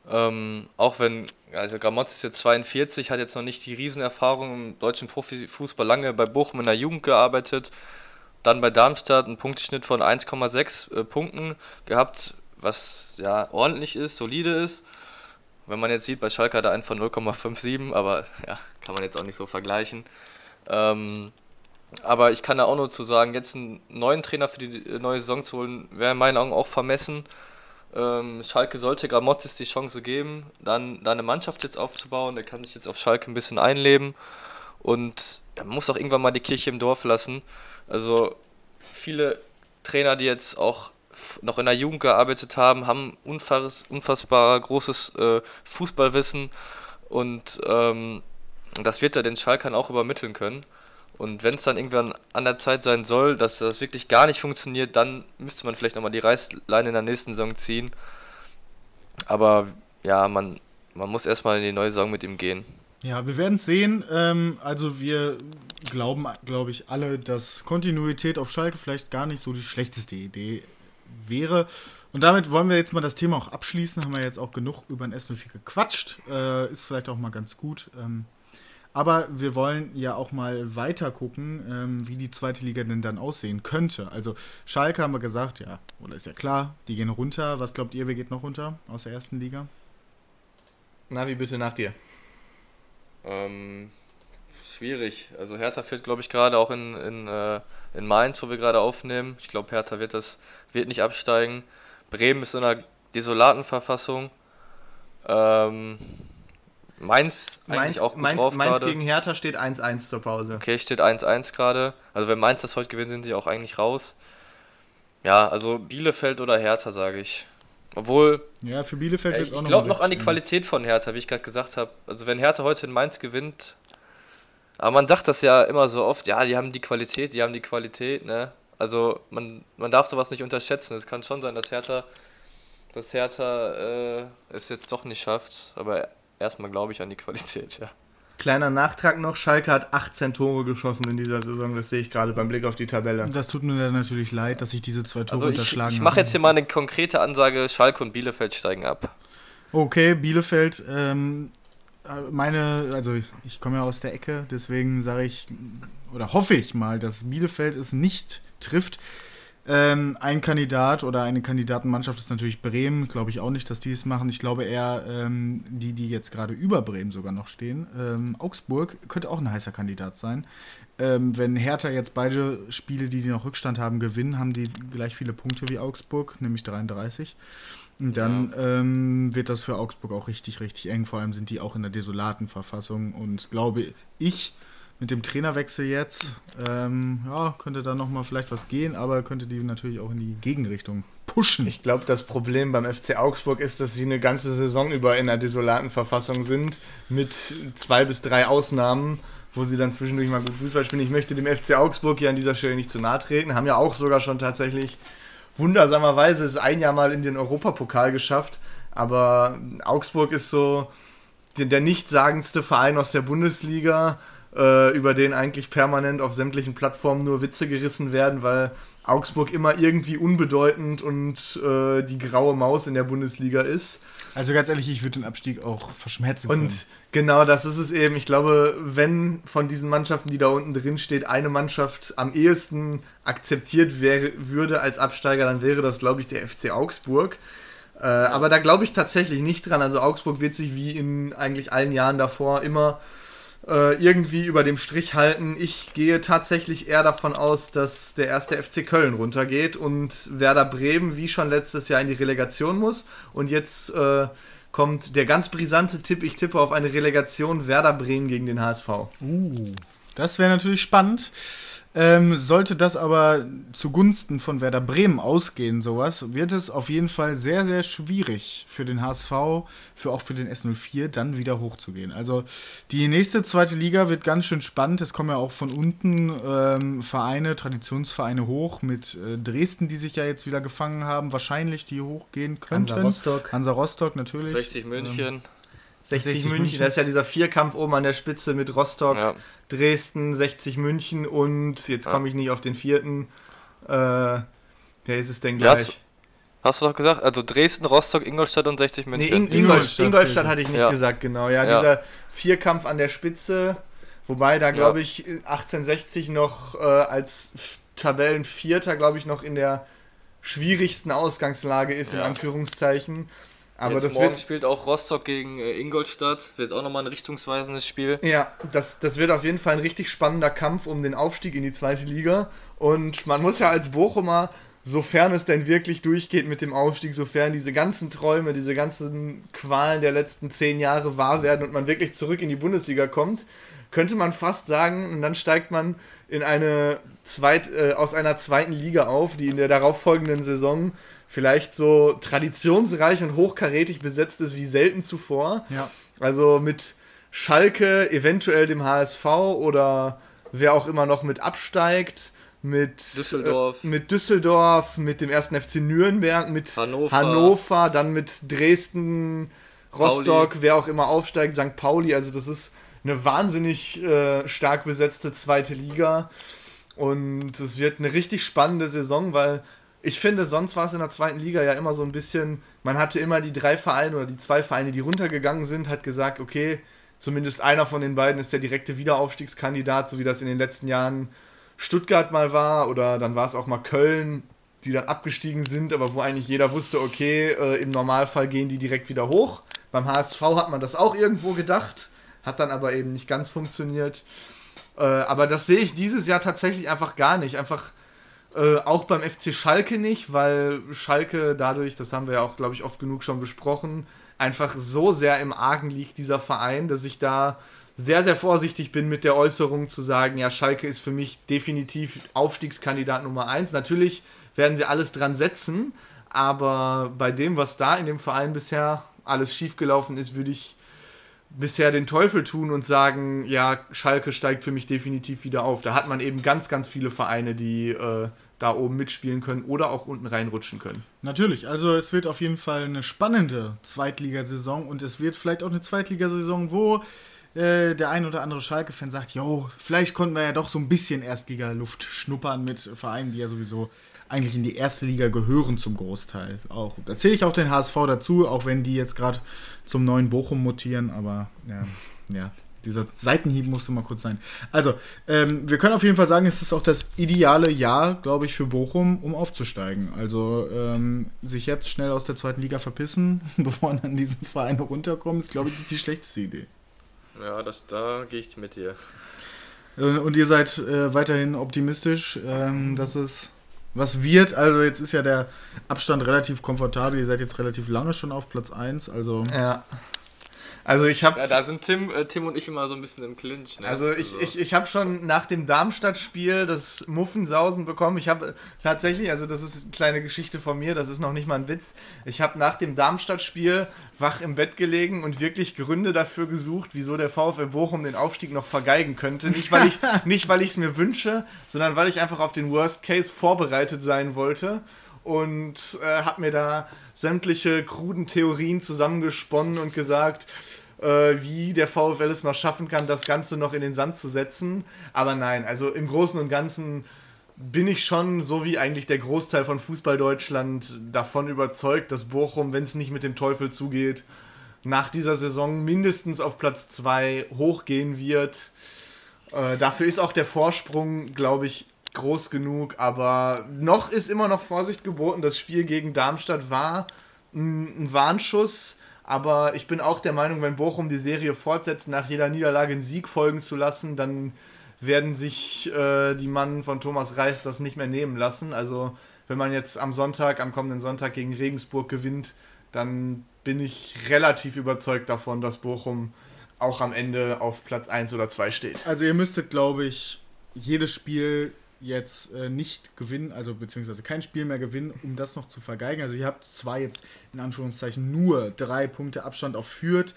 Ähm, auch wenn, also Gramotz ist jetzt 42, hat jetzt noch nicht die Riesenerfahrung im deutschen Profifußball lange bei Bochum in der Jugend gearbeitet, dann bei Darmstadt einen Punkteschnitt von 1,6 äh, Punkten gehabt, was ja ordentlich ist, solide ist. Wenn man jetzt sieht, bei Schalke hat er einen von 0,57, aber ja, kann man jetzt auch nicht so vergleichen. Ähm, aber ich kann da auch nur zu sagen, jetzt einen neuen Trainer für die äh, neue Saison zu holen, wäre in meinen Augen auch vermessen. Ähm, Schalke sollte Gramozis die Chance geben, dann da eine Mannschaft jetzt aufzubauen. Der kann sich jetzt auf Schalke ein bisschen einleben und er muss auch irgendwann mal die Kirche im Dorf lassen. Also viele Trainer, die jetzt auch noch in der Jugend gearbeitet haben, haben unfass, unfassbar großes äh, Fußballwissen und ähm, das wird er den Schalkern auch übermitteln können. Und wenn es dann irgendwann an der Zeit sein soll, dass das wirklich gar nicht funktioniert, dann müsste man vielleicht nochmal die Reißleine in der nächsten Saison ziehen. Aber ja, man, man muss erstmal in die neue Saison mit ihm gehen. Ja, wir werden es sehen. Ähm, also wir glauben, glaube ich, alle, dass Kontinuität auf Schalke vielleicht gar nicht so die schlechteste Idee wäre. Und damit wollen wir jetzt mal das Thema auch abschließen. Haben wir jetzt auch genug über den S04 gequatscht. Äh, ist vielleicht auch mal ganz gut. Ähm, aber wir wollen ja auch mal weiter gucken, ähm, wie die zweite Liga denn dann aussehen könnte. Also Schalke haben wir gesagt, ja, oder ist ja klar, die gehen runter. Was glaubt ihr, wer geht noch runter aus der ersten Liga? Na, wie bitte nach dir? Ähm, schwierig. Also Hertha führt, glaube ich, gerade auch in, in, äh, in Mainz, wo wir gerade aufnehmen. Ich glaube, Hertha wird das wird nicht absteigen. Bremen ist in einer desolaten Verfassung. Ähm, Mainz eigentlich Mainz, auch gut Mainz, drauf Mainz gerade. gegen Hertha steht 1-1 zur Pause. Okay, steht 1-1 gerade. Also wenn Mainz das heute gewinnt, sind sie auch eigentlich raus. Ja, also Bielefeld oder Hertha, sage ich. Obwohl, Ja, für Bielefeld ja, ich auch glaube mal noch an die. Qualität von Hertha, wie ich gerade gesagt habe. Also wenn Hertha heute in Mainz gewinnt, Aber man dachte das ja immer so oft, ja, die haben die Qualität, die haben die Qualität, ne? Also man, man darf sowas nicht unterschätzen. Es kann schon sein, dass Hertha, dass Hertha äh, es jetzt doch nicht schafft, aber erstmal glaube ich an die Qualität, ja. Kleiner Nachtrag noch, Schalke hat 18 Tore geschossen in dieser Saison, das sehe ich gerade beim Blick auf die Tabelle. Das tut mir dann natürlich leid, dass ich diese zwei Tore Also ich, unterschlagen ich mache jetzt hier mal eine konkrete Ansage, Schalke und Bielefeld steigen ab. Okay, Bielefeld, ähm, äh, meine, also ich, ich komme ja aus der Ecke, deswegen sage ich, oder hoffe ich mal, dass Bielefeld es nicht trifft. Ähm, ein Kandidat oder eine Kandidatenmannschaft ist natürlich Bremen. Glaube ich auch nicht, dass die es machen. Ich glaube eher, ähm, die, die jetzt gerade über Bremen sogar noch stehen. Ähm, Augsburg könnte auch ein heißer Kandidat sein. Ähm, wenn Hertha jetzt beide Spiele, die die noch Rückstand haben, gewinnen, haben die gleich viele Punkte wie Augsburg, nämlich 33. Und dann ähm, wird das für Augsburg auch richtig, richtig eng. Vor allem sind die auch in der desolaten Verfassung. Und glaube ich, mit dem Trainerwechsel jetzt, ähm, ja, könnte da nochmal vielleicht was gehen, aber könnte die natürlich auch in die Gegenrichtung pushen. Ich glaube, das Problem beim FC Augsburg ist, dass sie eine ganze Saison über in einer desolaten Verfassung sind, mit zwei bis drei Ausnahmen, wo sie dann zwischendurch mal gut Fußball spielen. Ich möchte dem FC Augsburg hier an dieser Stelle nicht zu nahe treten, haben ja auch sogar schon tatsächlich wundersamerweise es ein Jahr mal in den Europapokal geschafft, aber Augsburg ist so der, der nichtssagendste Verein aus der Bundesliga, äh, über den eigentlich permanent auf sämtlichen Plattformen nur Witze gerissen werden, weil Augsburg immer irgendwie unbedeutend und äh, die graue Maus in der Bundesliga ist. Also ganz ehrlich, ich würde den Abstieg auch verschmerzen können. Und genau das ist es eben. Ich glaube, wenn von diesen Mannschaften, die da unten drin steht, eine Mannschaft am ehesten akzeptiert wäre, würde als Absteiger, dann wäre das, glaube ich, der FC Augsburg. Äh, aber da glaube ich tatsächlich nicht dran. Also Augsburg wird sich wie in eigentlich allen Jahren davor immer äh, irgendwie über dem Strich halten. Ich gehe tatsächlich eher davon aus, dass der erste FC Köln runtergeht und Werder Bremen wie schon letztes Jahr in die Relegation muss. Und jetzt äh, kommt der ganz brisante Tipp. Ich tippe auf eine Relegation Werder Bremen gegen den HSV. Uh, das wäre natürlich spannend. Ähm, sollte das aber zugunsten von Werder Bremen ausgehen, sowas, wird es auf jeden Fall sehr, sehr schwierig für den HSV, für auch für den S04, dann wieder hochzugehen. Also die nächste zweite Liga wird ganz schön spannend. Es kommen ja auch von unten ähm, Vereine, Traditionsvereine hoch mit äh, Dresden, die sich ja jetzt wieder gefangen haben, wahrscheinlich die hochgehen könnten. Hansa Rostock. Hansa Rostock natürlich. 60 München. Ähm, 60, 60 München, München. das ist ja dieser Vierkampf oben an der Spitze mit Rostock, Ja. Dresden, 60 München und jetzt Ja. komme ich nicht auf den vierten. Äh, wer ist es denn gleich? hast- Hast du doch gesagt? Also Dresden, Rostock, Ingolstadt und 60 Nee, München. In Ingolstadt Ingolstadt, hatte ich nicht Ja. gesagt, genau. Ja, Ja. dieser Vierkampf an der Spitze, wobei da, glaube ich, 1860 noch äh, als Tabellenvierter, glaube ich, noch in der schwierigsten Ausgangslage ist, in. Anführungszeichen. Aber Jetzt das morgen wird, spielt auch Rostock gegen äh, Ingolstadt. Wird auch nochmal ein richtungsweisendes Spiel. ja, das, das wird auf jeden Fall ein richtig spannender Kampf um den Aufstieg in die zweite Liga. Und man muss ja als Bochumer, sofern es denn wirklich durchgeht mit dem Aufstieg, sofern diese ganzen Träume, diese ganzen Qualen der letzten zehn Jahre wahr werden und man wirklich zurück in die Bundesliga kommt, könnte man fast sagen, und dann steigt man in eine zweit, äh, aus einer zweiten Liga auf, die in der darauffolgenden Saison vielleicht so traditionsreich und hochkarätig besetzt ist wie selten zuvor. Ja. Also mit Schalke, eventuell dem HSV oder wer auch immer noch mit absteigt, mit Düsseldorf. äh, mit Düsseldorf, mit dem ersten FC Nürnberg, mit Hannover. Hannover dann mit Dresden, Rostock, wer auch immer aufsteigt, St. Pauli. Also das ist eine wahnsinnig äh, stark besetzte zweite Liga. Und es wird eine richtig spannende Saison, weil ich finde, sonst war es in der zweiten Liga ja immer so ein bisschen, man hatte immer die drei Vereine oder die zwei Vereine, die runtergegangen sind, hat gesagt, okay, zumindest einer von den beiden ist der direkte Wiederaufstiegskandidat, so wie das in den letzten Jahren Stuttgart mal war oder dann war es auch mal Köln, die dann abgestiegen sind, aber wo eigentlich jeder wusste, okay, äh, im Normalfall gehen die direkt wieder hoch. Beim HSV hat man das auch irgendwo gedacht, hat dann aber eben nicht ganz funktioniert. Äh, aber das sehe ich dieses Jahr tatsächlich einfach gar nicht. Einfach äh, auch beim FC Schalke nicht, weil Schalke dadurch, das haben wir ja auch, glaube ich, oft genug schon besprochen, einfach so sehr im Argen liegt, dieser Verein, dass ich da sehr, sehr vorsichtig bin mit der Äußerung zu sagen, ja, Schalke ist für mich definitiv Aufstiegskandidat Nummer eins. Natürlich werden sie alles dran setzen, aber bei dem, was da in dem Verein bisher alles schiefgelaufen ist, würde ich bisher den Teufel tun und sagen, ja, Schalke steigt für mich definitiv wieder auf. Da hat man eben ganz, ganz viele Vereine, die äh, da oben mitspielen können oder auch unten reinrutschen können. Natürlich, also es wird auf jeden Fall eine spannende Zweitligasaison und es wird vielleicht auch eine Zweitligasaison, wo äh, der ein oder andere Schalke-Fan sagt, jo, vielleicht konnten wir ja doch so ein bisschen Erstliga-Luft schnuppern mit Vereinen, die ja sowieso eigentlich in die erste Liga gehören zum Großteil. Auch da zähle ich auch den HSV dazu, auch wenn die jetzt gerade zum neuen Bochum mutieren, aber ja, ja, dieser Seitenhieb musste mal kurz sein. Also, ähm, wir können auf jeden Fall sagen, es ist auch das ideale Jahr, glaube ich, für Bochum, um aufzusteigen. Also, ähm, sich jetzt schnell aus der zweiten Liga verpissen, (laughs) bevor dann diese Vereine runterkommen, ist, glaube ich, nicht die schlechteste Idee. Ja, das, da gehe ich mit dir. Und ihr seid äh, weiterhin optimistisch, ähm, dass es was wird. Also jetzt ist ja der Abstand relativ komfortabel. Ihr seid jetzt relativ lange schon auf Platz 1. Also Ja. Also ich habe Ja, da sind Tim, äh, Tim und ich immer so ein bisschen im Clinch. Ne? Also ich, ich, ich habe schon nach dem Darmstadt-Spiel das Muffensausen bekommen. Ich habe tatsächlich, also das ist eine kleine Geschichte von mir, das ist noch nicht mal ein Witz. Ich habe nach dem Darmstadt-Spiel wach im Bett gelegen und wirklich Gründe dafür gesucht, wieso der VfL Bochum den Aufstieg noch vergeigen könnte. Nicht, weil ich (laughs) nicht, weil ich es mir wünsche, sondern weil ich einfach auf den Worst Case vorbereitet sein wollte und äh, habe mir da sämtliche kruden Theorien zusammengesponnen und gesagt, äh, wie der VfL es noch schaffen kann, das Ganze noch in den Sand zu setzen. Aber nein, also im Großen und Ganzen bin ich schon, so wie eigentlich der Großteil von Fußball Deutschland, davon überzeugt, dass Bochum, wenn es nicht mit dem Teufel zugeht, nach dieser Saison mindestens auf Platz 2 hochgehen wird. Äh, dafür ist auch der Vorsprung, glaube ich, groß genug, aber noch ist immer noch Vorsicht geboten. Das Spiel gegen Darmstadt war ein, ein Warnschuss, aber ich bin auch der Meinung, wenn Bochum die Serie fortsetzt, nach jeder Niederlage einen Sieg folgen zu lassen, dann werden sich äh, die Mannen von Thomas Reis das nicht mehr nehmen lassen. Also wenn man jetzt am Sonntag, am kommenden Sonntag gegen Regensburg gewinnt, dann bin ich relativ überzeugt davon, dass Bochum auch am Ende auf Platz 1 oder 2 steht. Also ihr müsstet, glaube ich, jedes Spiel jetzt äh, nicht gewinnen, also beziehungsweise kein Spiel mehr gewinnen, um das noch zu vergeigen. Also ihr habt zwar jetzt in Anführungszeichen nur drei Punkte Abstand auf Fürth.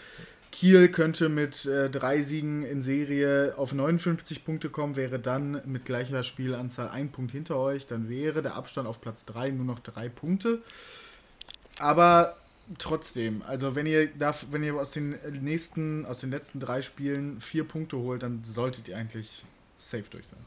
Kiel könnte mit äh, drei Siegen in Serie auf 59 Punkte kommen, wäre dann mit gleicher Spielanzahl ein Punkt hinter euch. Dann wäre der Abstand auf Platz 3 nur noch drei Punkte. Aber trotzdem, also wenn ihr darf, wenn ihr aus den nächsten, aus den letzten drei Spielen vier Punkte holt, dann solltet ihr eigentlich safe durch sein.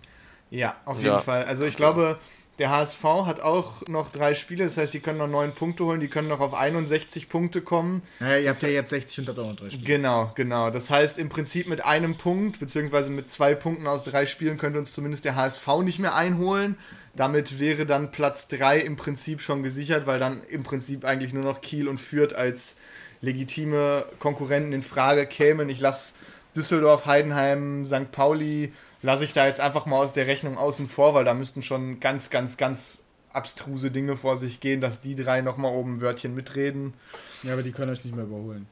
Ja, auf Ja. jeden Fall. Also ich glaube, der HSV hat auch noch drei Spiele, das heißt, die können noch neun Punkte holen, die können noch auf 61 Punkte kommen. Naja, ihr habt ja jetzt 60 und habt auch noch drei Spiele. Genau, genau. Das heißt, im Prinzip mit einem Punkt, beziehungsweise mit zwei Punkten aus drei Spielen könnte uns zumindest der HSV nicht mehr einholen. Damit wäre dann Platz 3 im Prinzip schon gesichert, weil dann im Prinzip eigentlich nur noch Kiel und Fürth als legitime Konkurrenten in Frage kämen. Ich lasse Düsseldorf, Heidenheim, St. Pauli, lasse ich da jetzt einfach mal aus der Rechnung außen vor, weil da müssten schon ganz, ganz, ganz abstruse Dinge vor sich gehen, dass die drei nochmal oben ein Wörtchen mitreden. Ja, aber die können euch nicht mehr überholen.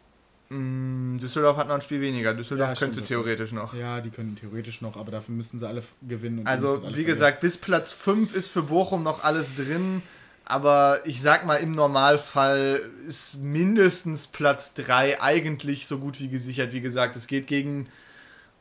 Mm, Düsseldorf hat noch ein Spiel weniger. Düsseldorf Ja, könnte stimmt. theoretisch noch. Ja, die können theoretisch noch, aber dafür müssen sie alle gewinnen. Also, alle wie gesagt, bis Platz 5 ist für Bochum noch alles drin. Aber ich sag mal, im Normalfall ist mindestens Platz 3 eigentlich so gut wie gesichert. Wie gesagt, es geht gegen.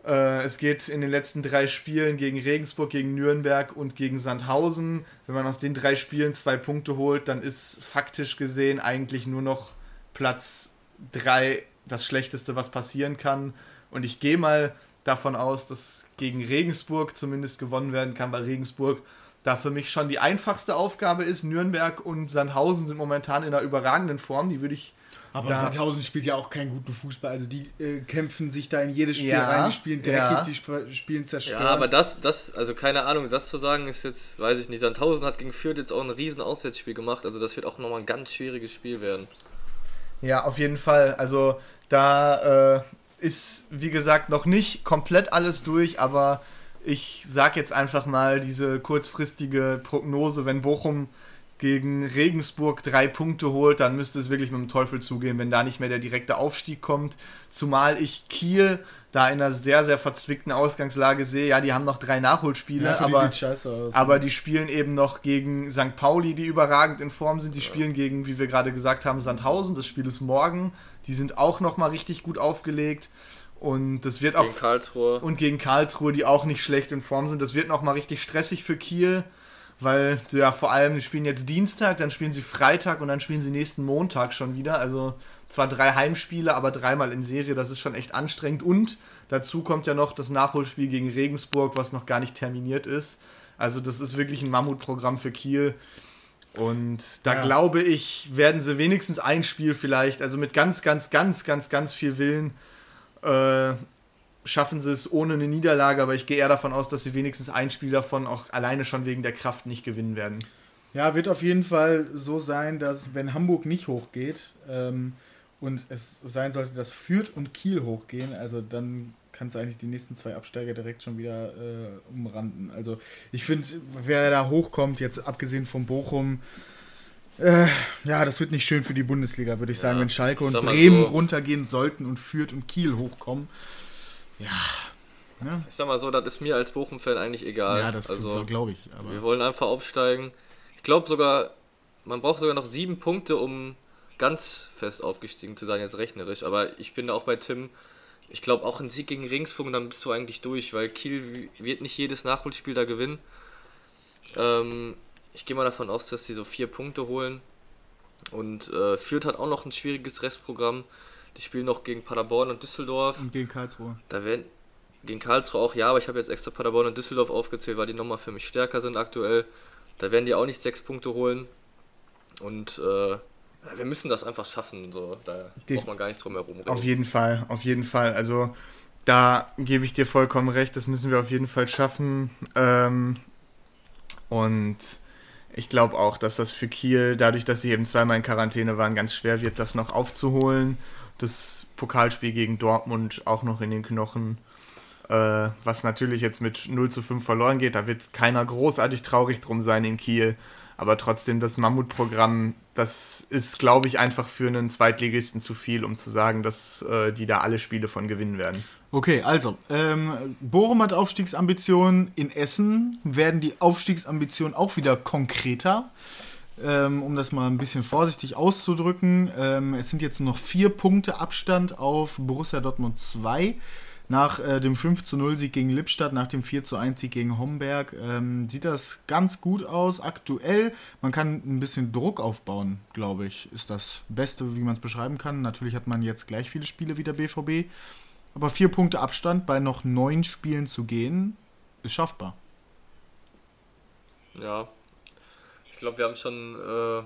Äh, es geht in den letzten drei Spielen gegen Regensburg, gegen Nürnberg und gegen Sandhausen. Wenn man aus den drei Spielen zwei Punkte holt, dann ist faktisch gesehen eigentlich nur noch Platz 3 das Schlechteste, was passieren kann. Und ich gehe mal davon aus, dass gegen Regensburg zumindest gewonnen werden kann, weil Regensburg da für mich schon die einfachste Aufgabe ist. Nürnberg und Sandhausen sind momentan in einer überragenden Form. Die würde ich. Aber da- Sandhausen spielt ja auch keinen guten Fußball. Also die äh, kämpfen sich da in jedes Spiel Ja, rein, die spielen dreckig, ja. die sp spielen zerstört. Ja, aber das, das, also keine Ahnung, das zu sagen ist jetzt, weiß ich nicht, Sandhausen hat gegen Fürth jetzt auch ein riesen Auswärtsspiel gemacht, also das wird auch nochmal ein ganz schwieriges Spiel werden. Ja, auf jeden Fall. Also da äh, ist, wie gesagt, noch nicht komplett alles durch, aber ich sag jetzt einfach mal diese kurzfristige Prognose, wenn Bochum gegen Regensburg drei Punkte holt, dann müsste es wirklich mit dem Teufel zugehen, wenn da nicht mehr der direkte Aufstieg kommt. Zumal ich Kiel da in einer sehr, sehr verzwickten Ausgangslage sehe. Ja, die haben noch drei Nachholspiele, Ja, die aber, scheiße aus. aber die spielen eben noch gegen St. Pauli, die überragend in Form sind. Die spielen gegen, wie wir gerade gesagt haben, Sandhausen. Das Spiel ist morgen. Die sind auch noch mal richtig gut aufgelegt. Und das wird auch Gegen Karlsruhe. und gegen Karlsruhe, die auch nicht schlecht in Form sind. Das wird noch mal richtig stressig für Kiel, weil ja vor allem, die spielen jetzt Dienstag, dann spielen sie Freitag und dann spielen sie nächsten Montag schon wieder. Also zwar drei Heimspiele, aber dreimal in Serie, das ist schon echt anstrengend. Und dazu kommt ja noch das Nachholspiel gegen Regensburg, was noch gar nicht terminiert ist. Also das ist wirklich ein Mammutprogramm für Kiel. Und da Ja. glaube ich, werden sie wenigstens ein Spiel vielleicht, also mit ganz, ganz, ganz, ganz, ganz viel Willen, äh, schaffen sie es ohne eine Niederlage, aber ich gehe eher davon aus, dass sie wenigstens ein Spiel davon auch alleine schon wegen der Kraft nicht gewinnen werden. Ja, wird auf jeden Fall so sein, dass wenn Hamburg nicht hochgeht ähm, und es sein sollte, dass Fürth und Kiel hochgehen, also dann kannst du eigentlich die nächsten zwei Absteiger direkt schon wieder äh, umranden. Also ich finde, wer da hochkommt, jetzt abgesehen von Bochum, äh, ja, das wird nicht schön für die Bundesliga, würde ich sagen, Ja, wenn Schalke und Bremen so- runtergehen sollten und Fürth und Kiel hochkommen. Ja, ne? Ich sag mal so, das ist mir als Bochum-Fan eigentlich egal. ja das also, glaube ich. Aber wir wollen einfach aufsteigen. Ich glaube sogar, man braucht sogar noch sieben Punkte, um ganz fest aufgestiegen zu sein, jetzt rechnerisch. Aber ich bin da auch bei Tim. Ich glaube auch ein Sieg gegen Regensburg, dann bist du eigentlich durch, weil Kiel wird nicht jedes Nachholspiel da gewinnen. Ähm, ich gehe mal davon aus, dass sie so vier Punkte holen. Und äh, Fürth hat auch noch ein schwieriges Restprogramm. Die spielen noch gegen Paderborn und Düsseldorf. und gegen Karlsruhe. Da werden gegen Karlsruhe auch, ja, aber ich habe jetzt extra Paderborn und Düsseldorf aufgezählt, weil die nochmal für mich stärker sind aktuell. Da werden die auch nicht sechs Punkte holen. Und äh, wir müssen das einfach schaffen. So. Da Die- braucht man gar nicht drum herum reden. Auf jeden Fall, auf jeden Fall. Also da gebe ich dir vollkommen recht, das müssen wir auf jeden Fall schaffen. Ähm, und ich glaube auch, dass das für Kiel, dadurch, dass sie eben zweimal in Quarantäne waren, ganz schwer wird, das noch aufzuholen. Das Pokalspiel gegen Dortmund auch noch in den Knochen. Äh, was natürlich jetzt mit 0 zu 5 verloren geht, da wird keiner großartig traurig drum sein in Kiel. Aber trotzdem, das Mammutprogramm, das ist, glaube ich, einfach für einen Zweitligisten zu viel, um zu sagen, dass äh, die da alle Spiele von gewinnen werden. Okay, also, ähm, Bochum hat Aufstiegsambitionen. In Essen werden die Aufstiegsambitionen auch wieder konkreter. Ähm, um das mal ein bisschen vorsichtig auszudrücken. Ähm, es sind jetzt nur noch vier Punkte Abstand auf Borussia Dortmund 2. Nach äh, dem 5 zu 0 Sieg gegen Lippstadt, nach dem 4 zu 1 Sieg gegen Homberg, ähm, sieht das ganz gut aus aktuell. Man kann ein bisschen Druck aufbauen, glaube ich, ist das Beste, wie man es beschreiben kann. Natürlich hat man jetzt gleich viele Spiele wie der BVB. Aber vier Punkte Abstand bei noch neun Spielen zu gehen, ist schaffbar. Ja. Ich glaube, wir haben schon äh,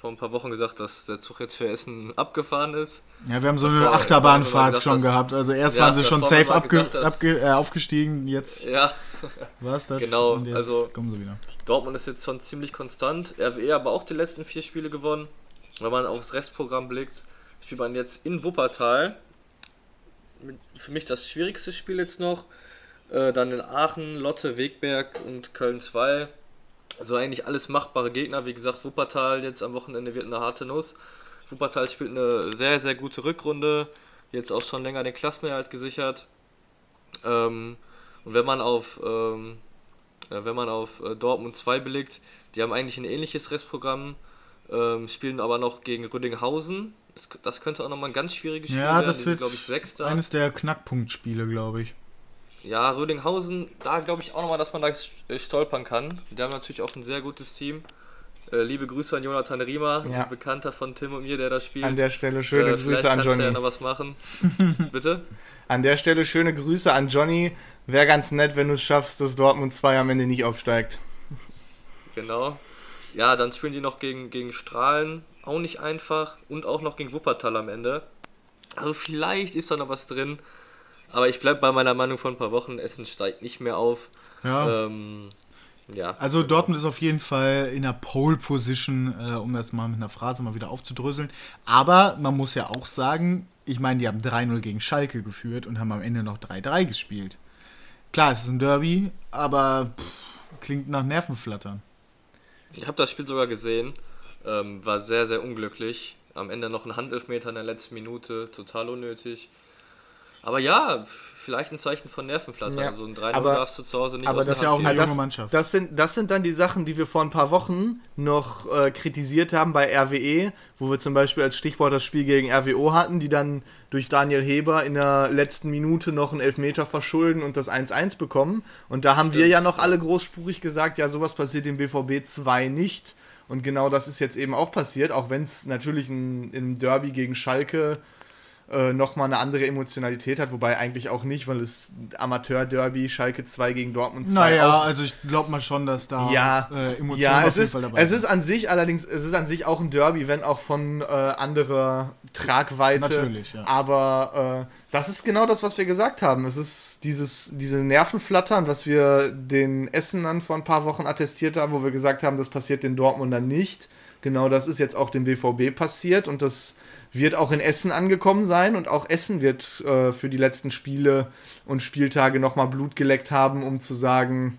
vor ein paar Wochen gesagt, dass der Zug jetzt für Essen abgefahren ist. Ja, wir haben so eine Achterbahnfahrt du schon gesagt gehabt. Also erst Ja, waren sie schon safe abge gesagt abge äh, aufgestiegen, jetzt Ja, (laughs) war es das. Genau, und jetzt also- kommen sie wieder. Dortmund ist jetzt schon ziemlich konstant. RWE aber auch die letzten vier Spiele gewonnen. Wenn man aufs Restprogramm blickt, spielt man jetzt in Wuppertal. Für mich das schwierigste Spiel jetzt noch. Äh, dann in Aachen, Lotte, Wegberg und Köln 2. Also eigentlich alles machbare Gegner. Wie gesagt, Wuppertal jetzt am Wochenende wird eine harte Nuss. Wuppertal spielt eine sehr, sehr gute Rückrunde. Jetzt auch schon länger den Klassenerhalt gesichert. Ähm, und wenn man auf ähm, äh, wenn man auf äh, Dortmund 2 blickt, die haben eigentlich ein ähnliches Restprogramm, ähm, spielen aber noch gegen Rüdinghausen. Das, das könnte auch nochmal ein ganz schwieriges Spiel Ja, werden. das wird glaube ich, Sechster. eines der Knackpunktspiele, glaube ich. Ja, Rödinghausen, da glaube ich auch nochmal, dass man da äh, stolpern kann. Die haben natürlich auch ein sehr gutes Team. Äh, liebe Grüße an Jonathan Riemer, Ja. ein Bekannter von Tim und mir, der da spielt. An der Stelle schöne Äh, Grüße an kannst du ja Johnny. noch was machen. (laughs) Bitte? An der Stelle schöne Grüße an Johnny. Wäre ganz nett, wenn du es schaffst, dass Dortmund 2 am Ende nicht aufsteigt. Genau. Ja, dann spielen die noch gegen, gegen Strahlen, auch nicht einfach. Und auch noch gegen Wuppertal am Ende. Also vielleicht ist da noch was drin. Aber ich bleibe bei meiner Meinung von ein paar Wochen. Essen steigt nicht mehr auf. Ja. Ähm, ja. Also Dortmund ist auf jeden Fall in der Pole Position, äh, um das mal mit einer Phrase mal wieder aufzudröseln. Aber man muss ja auch sagen, ich meine, die haben 3-0 gegen Schalke geführt und haben am Ende noch 3-3 gespielt. Klar, es ist ein Derby, aber pff, klingt nach Nervenflattern. Ich habe das Spiel sogar gesehen, ähm, war sehr, sehr unglücklich. Am Ende noch ein Handelfmeter in der letzten Minute, total unnötig. Aber ja, vielleicht ein Zeichen von Nervenflattern. Ja, Also ein 3-0 aber- darfst du zu Hause nicht aber das ist ja auch eine junge das, Mannschaft. Das sind, das sind dann die Sachen, die wir vor ein paar Wochen noch äh, kritisiert haben bei RWE, wo wir zum Beispiel als Stichwort das Spiel gegen RWO hatten, die dann durch Daniel Heber in der letzten Minute noch einen Elfmeter verschulden und das 1-1 bekommen. Und da haben wir ja noch alle großspurig gesagt, ja, sowas passiert im BVB 2 nicht. Und genau das ist jetzt eben auch passiert, auch wenn es natürlich im Derby gegen Schalke äh, nochmal eine andere Emotionalität hat, wobei eigentlich auch nicht, weil es Amateur-Derby Schalke 2 gegen Dortmund 2 Naja, also ich glaube mal schon, dass da ja, äh, Emotionen ja auf es, jeden ist, Fall dabei es sind. ist an sich allerdings, es ist an sich auch ein Derby, wenn auch von äh, anderer Tragweite. Natürlich, ja. Aber äh, das ist genau das, was wir gesagt haben. Es ist dieses, diese Nervenflattern, was wir den Essenern vor ein paar Wochen attestiert haben, wo wir gesagt haben, das passiert den Dortmundern nicht. Genau das ist jetzt auch dem BVB passiert und das wird auch in Essen angekommen sein und auch Essen wird äh, für die letzten Spiele und Spieltage nochmal Blut geleckt haben, um zu sagen,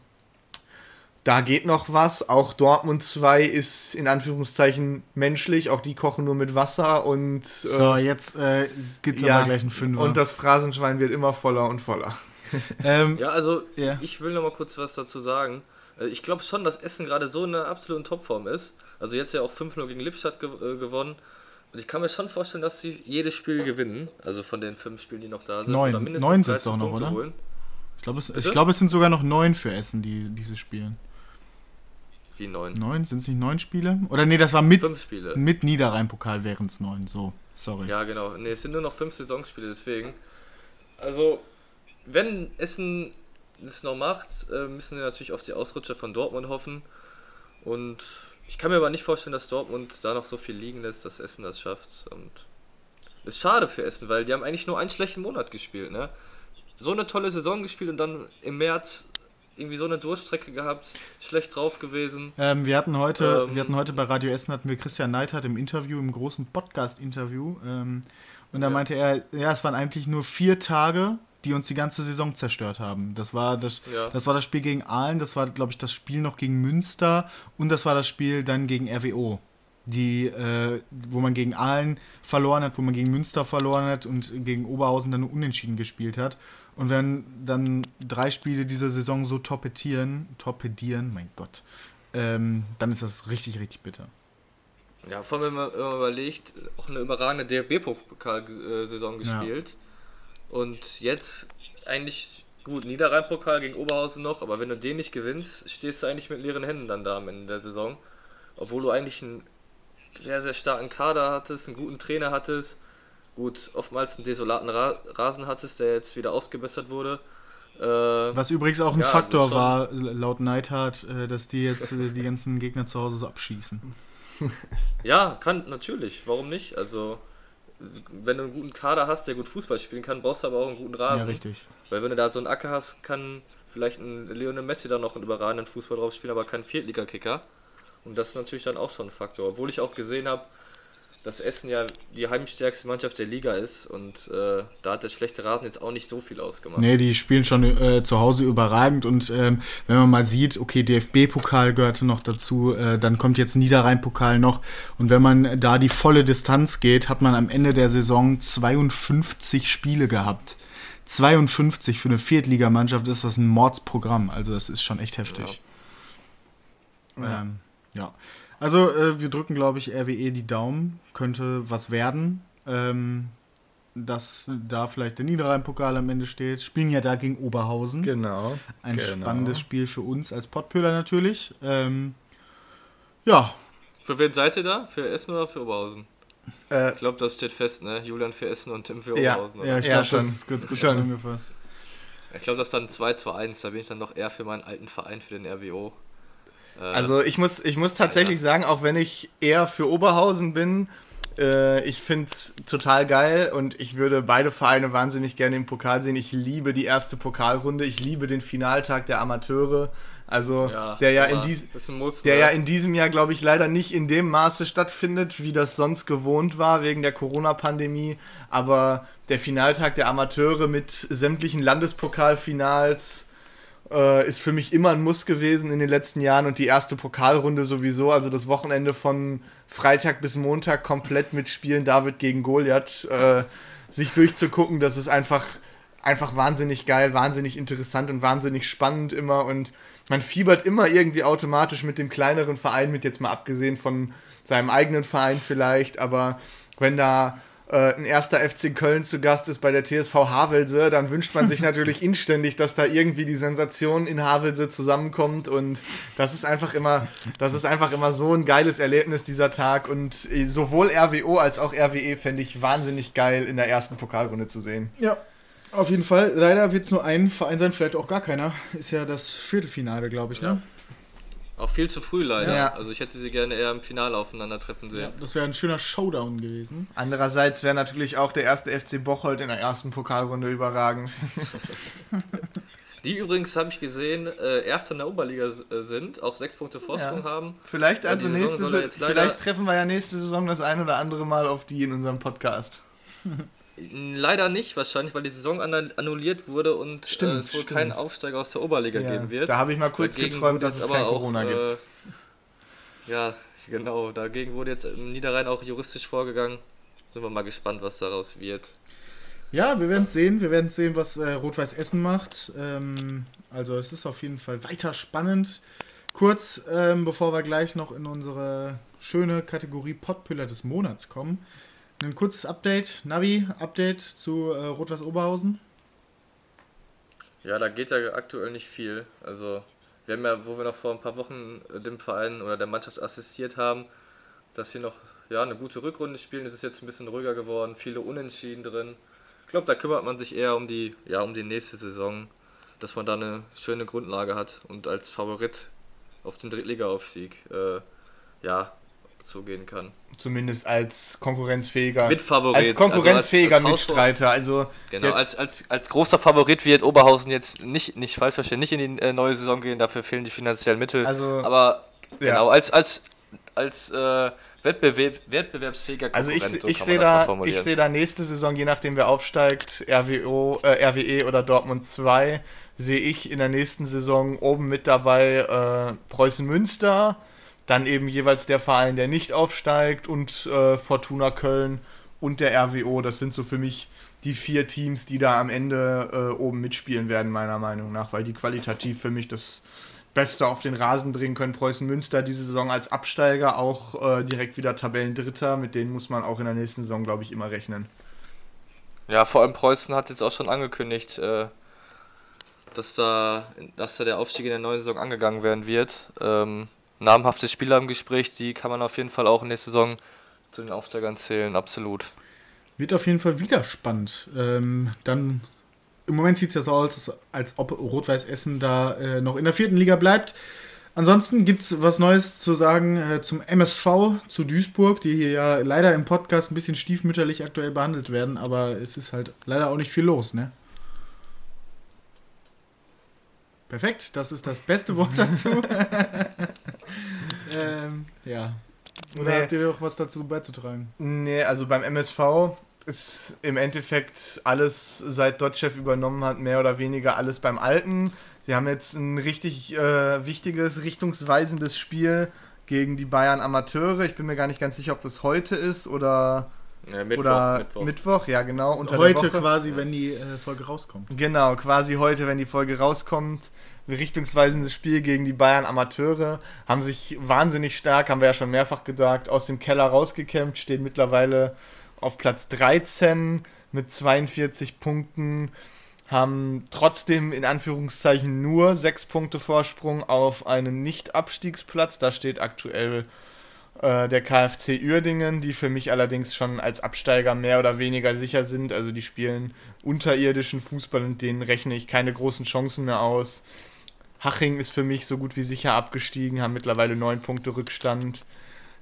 da geht noch was. Auch Dortmund 2 ist in Anführungszeichen menschlich. Auch die kochen nur mit Wasser und. äh, so, jetzt äh, gibt's aber gleich einen Fünfer. Und das Phrasenschwein wird immer voller und voller. (laughs) ähm, Ja, also Ja. ich will noch mal kurz was dazu sagen. Äh, Ich glaube schon, dass Essen gerade so in einer absoluten Topform ist. Also jetzt ja auch 5-0 gegen Lippstadt ge äh, gewonnen. Und ich kann mir schon vorstellen, dass sie jedes Spiel gewinnen. Also von den fünf Spielen, die noch da sind. Neun. Neun sind's 13 doch noch, Punkte oder? Holen. ich glaube, es, ich glaub, es sind sogar noch neun für Essen, die diese spielen. Wie neun. Neun? Sind es nicht neun Spiele? Oder nee, das war mit, Fünf Spiele. mit Niederrhein-Pokal wären es neun. So, sorry. Ja, genau. Ne, es sind nur noch fünf Saisonspiele, deswegen. Also, wenn Essen es noch macht, äh, müssen wir natürlich auf die Ausrutscher von Dortmund hoffen. Und ich kann mir aber nicht vorstellen, dass Dortmund da noch so viel liegen lässt, dass Essen das schafft. Und ist schade für Essen, weil die haben eigentlich nur einen schlechten Monat gespielt, ne? So eine tolle Saison gespielt und dann im März irgendwie so eine Durchstrecke gehabt, schlecht drauf gewesen. Ähm, wir hatten heute, Ähm, wir hatten heute bei Radio Essen hatten wir Christian Neidhardt im Interview, im großen Podcast-Interview. Ähm, und da Ja. meinte er, ja, es waren eigentlich nur vier Tage, die uns die ganze Saison zerstört haben. Das war das, Ja. das war das Spiel gegen Aalen, das war, glaube ich, das Spiel noch gegen Münster und das war das Spiel dann gegen RWO. Die, äh, wo man gegen Aalen verloren hat, wo man gegen Münster verloren hat und gegen Oberhausen dann nur unentschieden gespielt hat. Und wenn dann drei Spiele dieser Saison so torpedieren, torpedieren, mein Gott, ähm, dann ist das richtig, richtig bitter. Ja, vor allem, wenn man, überlegt, auch eine überragende DFB-Pokal-Saison gespielt. Und jetzt eigentlich gut, Niederrhein-Pokal gegen Oberhausen noch, aber wenn du den nicht gewinnst, stehst du eigentlich mit leeren Händen dann da am Ende der Saison. Obwohl du eigentlich einen sehr, sehr starken Kader hattest, einen guten Trainer hattest, gut, oftmals einen desolaten Ra Rasen hattest, der jetzt wieder ausgebessert wurde. Äh, Was übrigens auch ein Ja, also Faktor schon- war, laut Neidhardt, äh, dass die jetzt äh, die ganzen Gegner zu Hause so abschießen. (laughs) Ja, kann natürlich. Warum nicht? Also, wenn du einen guten Kader hast, der gut Fußball spielen kann, brauchst du aber auch einen guten Rasen. Ja, richtig. Weil wenn du da so einen Acker hast, kann vielleicht ein Lionel Messi da noch einen überragenden Fußball drauf spielen, aber kein Viertliga-Kicker. Und das ist natürlich dann auch schon ein Faktor. Obwohl ich auch gesehen habe, dass Essen ja die heimstärkste Mannschaft der Liga ist und äh, da hat der schlechte Rasen jetzt auch nicht so viel ausgemacht. Nee, die spielen schon äh, zu Hause überragend und ähm, wenn man mal sieht, okay, DFB-Pokal gehörte noch dazu, äh, dann kommt jetzt Niederrhein-Pokal noch und wenn man da die volle Distanz geht, hat man am Ende der Saison 52 Spiele gehabt. 52 für eine Viertligamannschaft ist das ein Mordsprogramm, also das ist schon echt heftig. Ja. Ähm, ja. Also äh, wir drücken, glaube ich, RWE die Daumen, könnte was werden. Ähm, dass da vielleicht der Niederrhein-Pokal am Ende steht. Spielen ja da gegen Oberhausen. Genau. Ein genau. spannendes Spiel für uns als Pottpöhler natürlich. Ähm, ja, Für wen seid ihr da? Für Essen oder für Oberhausen? Äh, Ich glaube, das steht fest, ne? Julian für Essen und Tim für Ja, Oberhausen. oder? ja, ich Ja, glaube, schon. das ist ganz gut zusammengefasst. Ich glaube, das ist dann 2 zu 1. Da bin ich dann doch eher für meinen alten Verein, für den RWO. Äh, Also ich muss, ich muss tatsächlich sagen, auch wenn ich eher für Oberhausen bin, äh, ich finde es total geil und ich würde beide Vereine wahnsinnig gerne im Pokal sehen. Ich liebe die erste Pokalrunde, ich liebe den Finaltag der Amateure. Also der ja in dies, Muss, der ne? ja in diesem Jahr, glaube ich, leider nicht in dem Maße stattfindet, wie das sonst gewohnt war wegen der Corona-Pandemie. Aber der Finaltag der Amateure mit sämtlichen Landespokalfinals äh, ist für mich immer ein Muss gewesen in den letzten Jahren und die erste Pokalrunde sowieso. Also das Wochenende von Freitag bis Montag komplett mit Spielen David gegen Goliath äh, sich durchzugucken, das ist einfach, einfach wahnsinnig geil, wahnsinnig interessant und wahnsinnig spannend immer und man fiebert immer irgendwie automatisch mit dem kleineren Verein mit, jetzt mal abgesehen von seinem eigenen Verein vielleicht, aber wenn da äh, ein erster FC Köln zu Gast ist bei der TSV Havelse, dann wünscht man sich (laughs) natürlich inständig, dass da irgendwie die Sensation in Havelse zusammenkommt und das ist einfach immer, das ist einfach immer so ein geiles Erlebnis dieser Tag und äh, sowohl RWO als auch RWE fände ich wahnsinnig geil in der ersten Pokalrunde zu sehen. Ja, auf jeden Fall. Leider wird es nur ein Verein sein, vielleicht auch gar keiner. Ist ja das Viertelfinale, glaube ich, ne? Auch viel zu früh leider. Ja. Also ich hätte sie gerne eher im Finale aufeinandertreffen sehen. Ja, das wäre ein schöner Showdown gewesen. Andererseits wäre natürlich auch der erste FC Bocholt in der ersten Pokalrunde überragend. (laughs) Die übrigens, habe ich gesehen, äh, Erster in der Oberliga äh, sind, auch sechs Punkte Vorsprung Ja. haben. Vielleicht also Saison nächste jetzt leider- vielleicht treffen wir ja nächste Saison das ein oder andere Mal auf die in unserem Podcast. (laughs) Leider nicht, wahrscheinlich, weil die Saison annu- annulliert wurde und Stimmt, äh, es wohl stimmt. keinen Aufsteiger aus der Oberliga Ja, geben wird. da habe ich mal kurz Dagegen geträumt, dass es kein auch, Corona äh, gibt. Ja, genau. Dagegen wurde jetzt im Niederrhein auch juristisch vorgegangen. Sind wir mal gespannt, was daraus wird. Ja, wir werden es sehen. Wir werden sehen, was äh, Rot-Weiß Essen macht. Ähm, also es ist auf jeden Fall weiter spannend. Kurz, ähm, bevor wir gleich noch in unsere schöne Kategorie Pottpüller des Monats kommen, ein kurzes Update, Navi-Update zu äh, Rot-Weiß Oberhausen. Ja, da geht ja aktuell nicht viel. Also, wir haben ja, wo wir noch vor ein paar Wochen äh, dem Verein oder der Mannschaft assistiert haben, dass sie noch ja, eine gute Rückrunde spielen, ist es jetzt ein bisschen ruhiger geworden, viele Unentschieden drin. Ich glaube, da kümmert man sich eher um die, ja, um die nächste Saison, dass man da eine schöne Grundlage hat und als Favorit auf den Drittliga-Aufstieg äh, ja, zugehen kann. Zumindest als konkurrenzfähiger, Mitfavorit. als konkurrenzfähiger also als, als Mitstreiter. Also Genau, als, als, als großer Favorit wird Oberhausen jetzt nicht, nicht falsch verstehen, nicht in die äh, neue Saison gehen, dafür fehlen die finanziellen Mittel. Also, aber ja. genau, als, als, als äh, Wettbewerb, wettbewerbsfähiger Also ich, Konkurrent, so ich sehe da, ich sehe da nächste Saison, je nachdem wer aufsteigt, RWO, äh, RWE oder Dortmund 2, sehe ich in der nächsten Saison oben mit dabei äh, Preußen Münster, dann eben jeweils der Verein, der nicht aufsteigt und äh, Fortuna Köln und der RWO. Das sind so für mich die vier Teams, die da am Ende äh, oben mitspielen werden, meiner Meinung nach, weil die qualitativ für mich das Beste auf den Rasen bringen können. Preußen Münster diese Saison als Absteiger auch äh, direkt wieder Tabellendritter. Mit denen muss man auch in der nächsten Saison, glaube ich, immer rechnen. Ja, vor allem Preußen hat jetzt auch schon angekündigt, äh, dass da, dass da der Aufstieg in der neuen Saison angegangen werden wird. Ähm, namhafte Spieler im Gespräch, die kann man auf jeden Fall auch in der Saison zu den Aufsteigern zählen, absolut. Wird auf jeden Fall wieder spannend. Ähm, dann im Moment sieht es ja so aus, als ob Rot-Weiß Essen da äh, noch in der vierten Liga bleibt. Ansonsten gibt es was Neues zu sagen äh, zum MSV, zu Duisburg, die hier ja leider im Podcast ein bisschen stiefmütterlich aktuell behandelt werden, aber es ist halt leider auch nicht viel los, ne? Perfekt, das ist das beste Wort dazu. (laughs) (laughs) ähm, ja. Oder Nee. habt ihr noch was dazu beizutragen? Nee, also beim MSV ist im Endeffekt alles, seit Dotchev übernommen hat, mehr oder weniger alles beim Alten. Sie haben jetzt ein richtig äh, wichtiges, richtungsweisendes Spiel gegen die Bayern Amateure. Ich bin mir gar nicht ganz sicher, ob das heute ist oder, Ja, Mittwoch, oder Mittwoch. Mittwoch. Ja, genau. Unter Heute der Woche. quasi, wenn die äh, Folge rauskommt. Genau, quasi heute, wenn die Folge rauskommt. Richtungsweisendes Spiel gegen die Bayern Amateure. Haben sich wahnsinnig stark, haben wir ja schon mehrfach gesagt, aus dem Keller rausgekämpft, stehen mittlerweile auf Platz 13 mit 42 Punkten. Haben trotzdem in Anführungszeichen nur 6 Punkte Vorsprung auf einen Nicht-Abstiegsplatz. Da steht aktuell äh, der KfC Uerdingen, die für mich allerdings schon als Absteiger mehr oder weniger sicher sind. Also die spielen unterirdischen Fußball und denen rechne ich keine großen Chancen mehr aus. Haching ist für mich so gut wie sicher abgestiegen, haben mittlerweile neun Punkte Rückstand.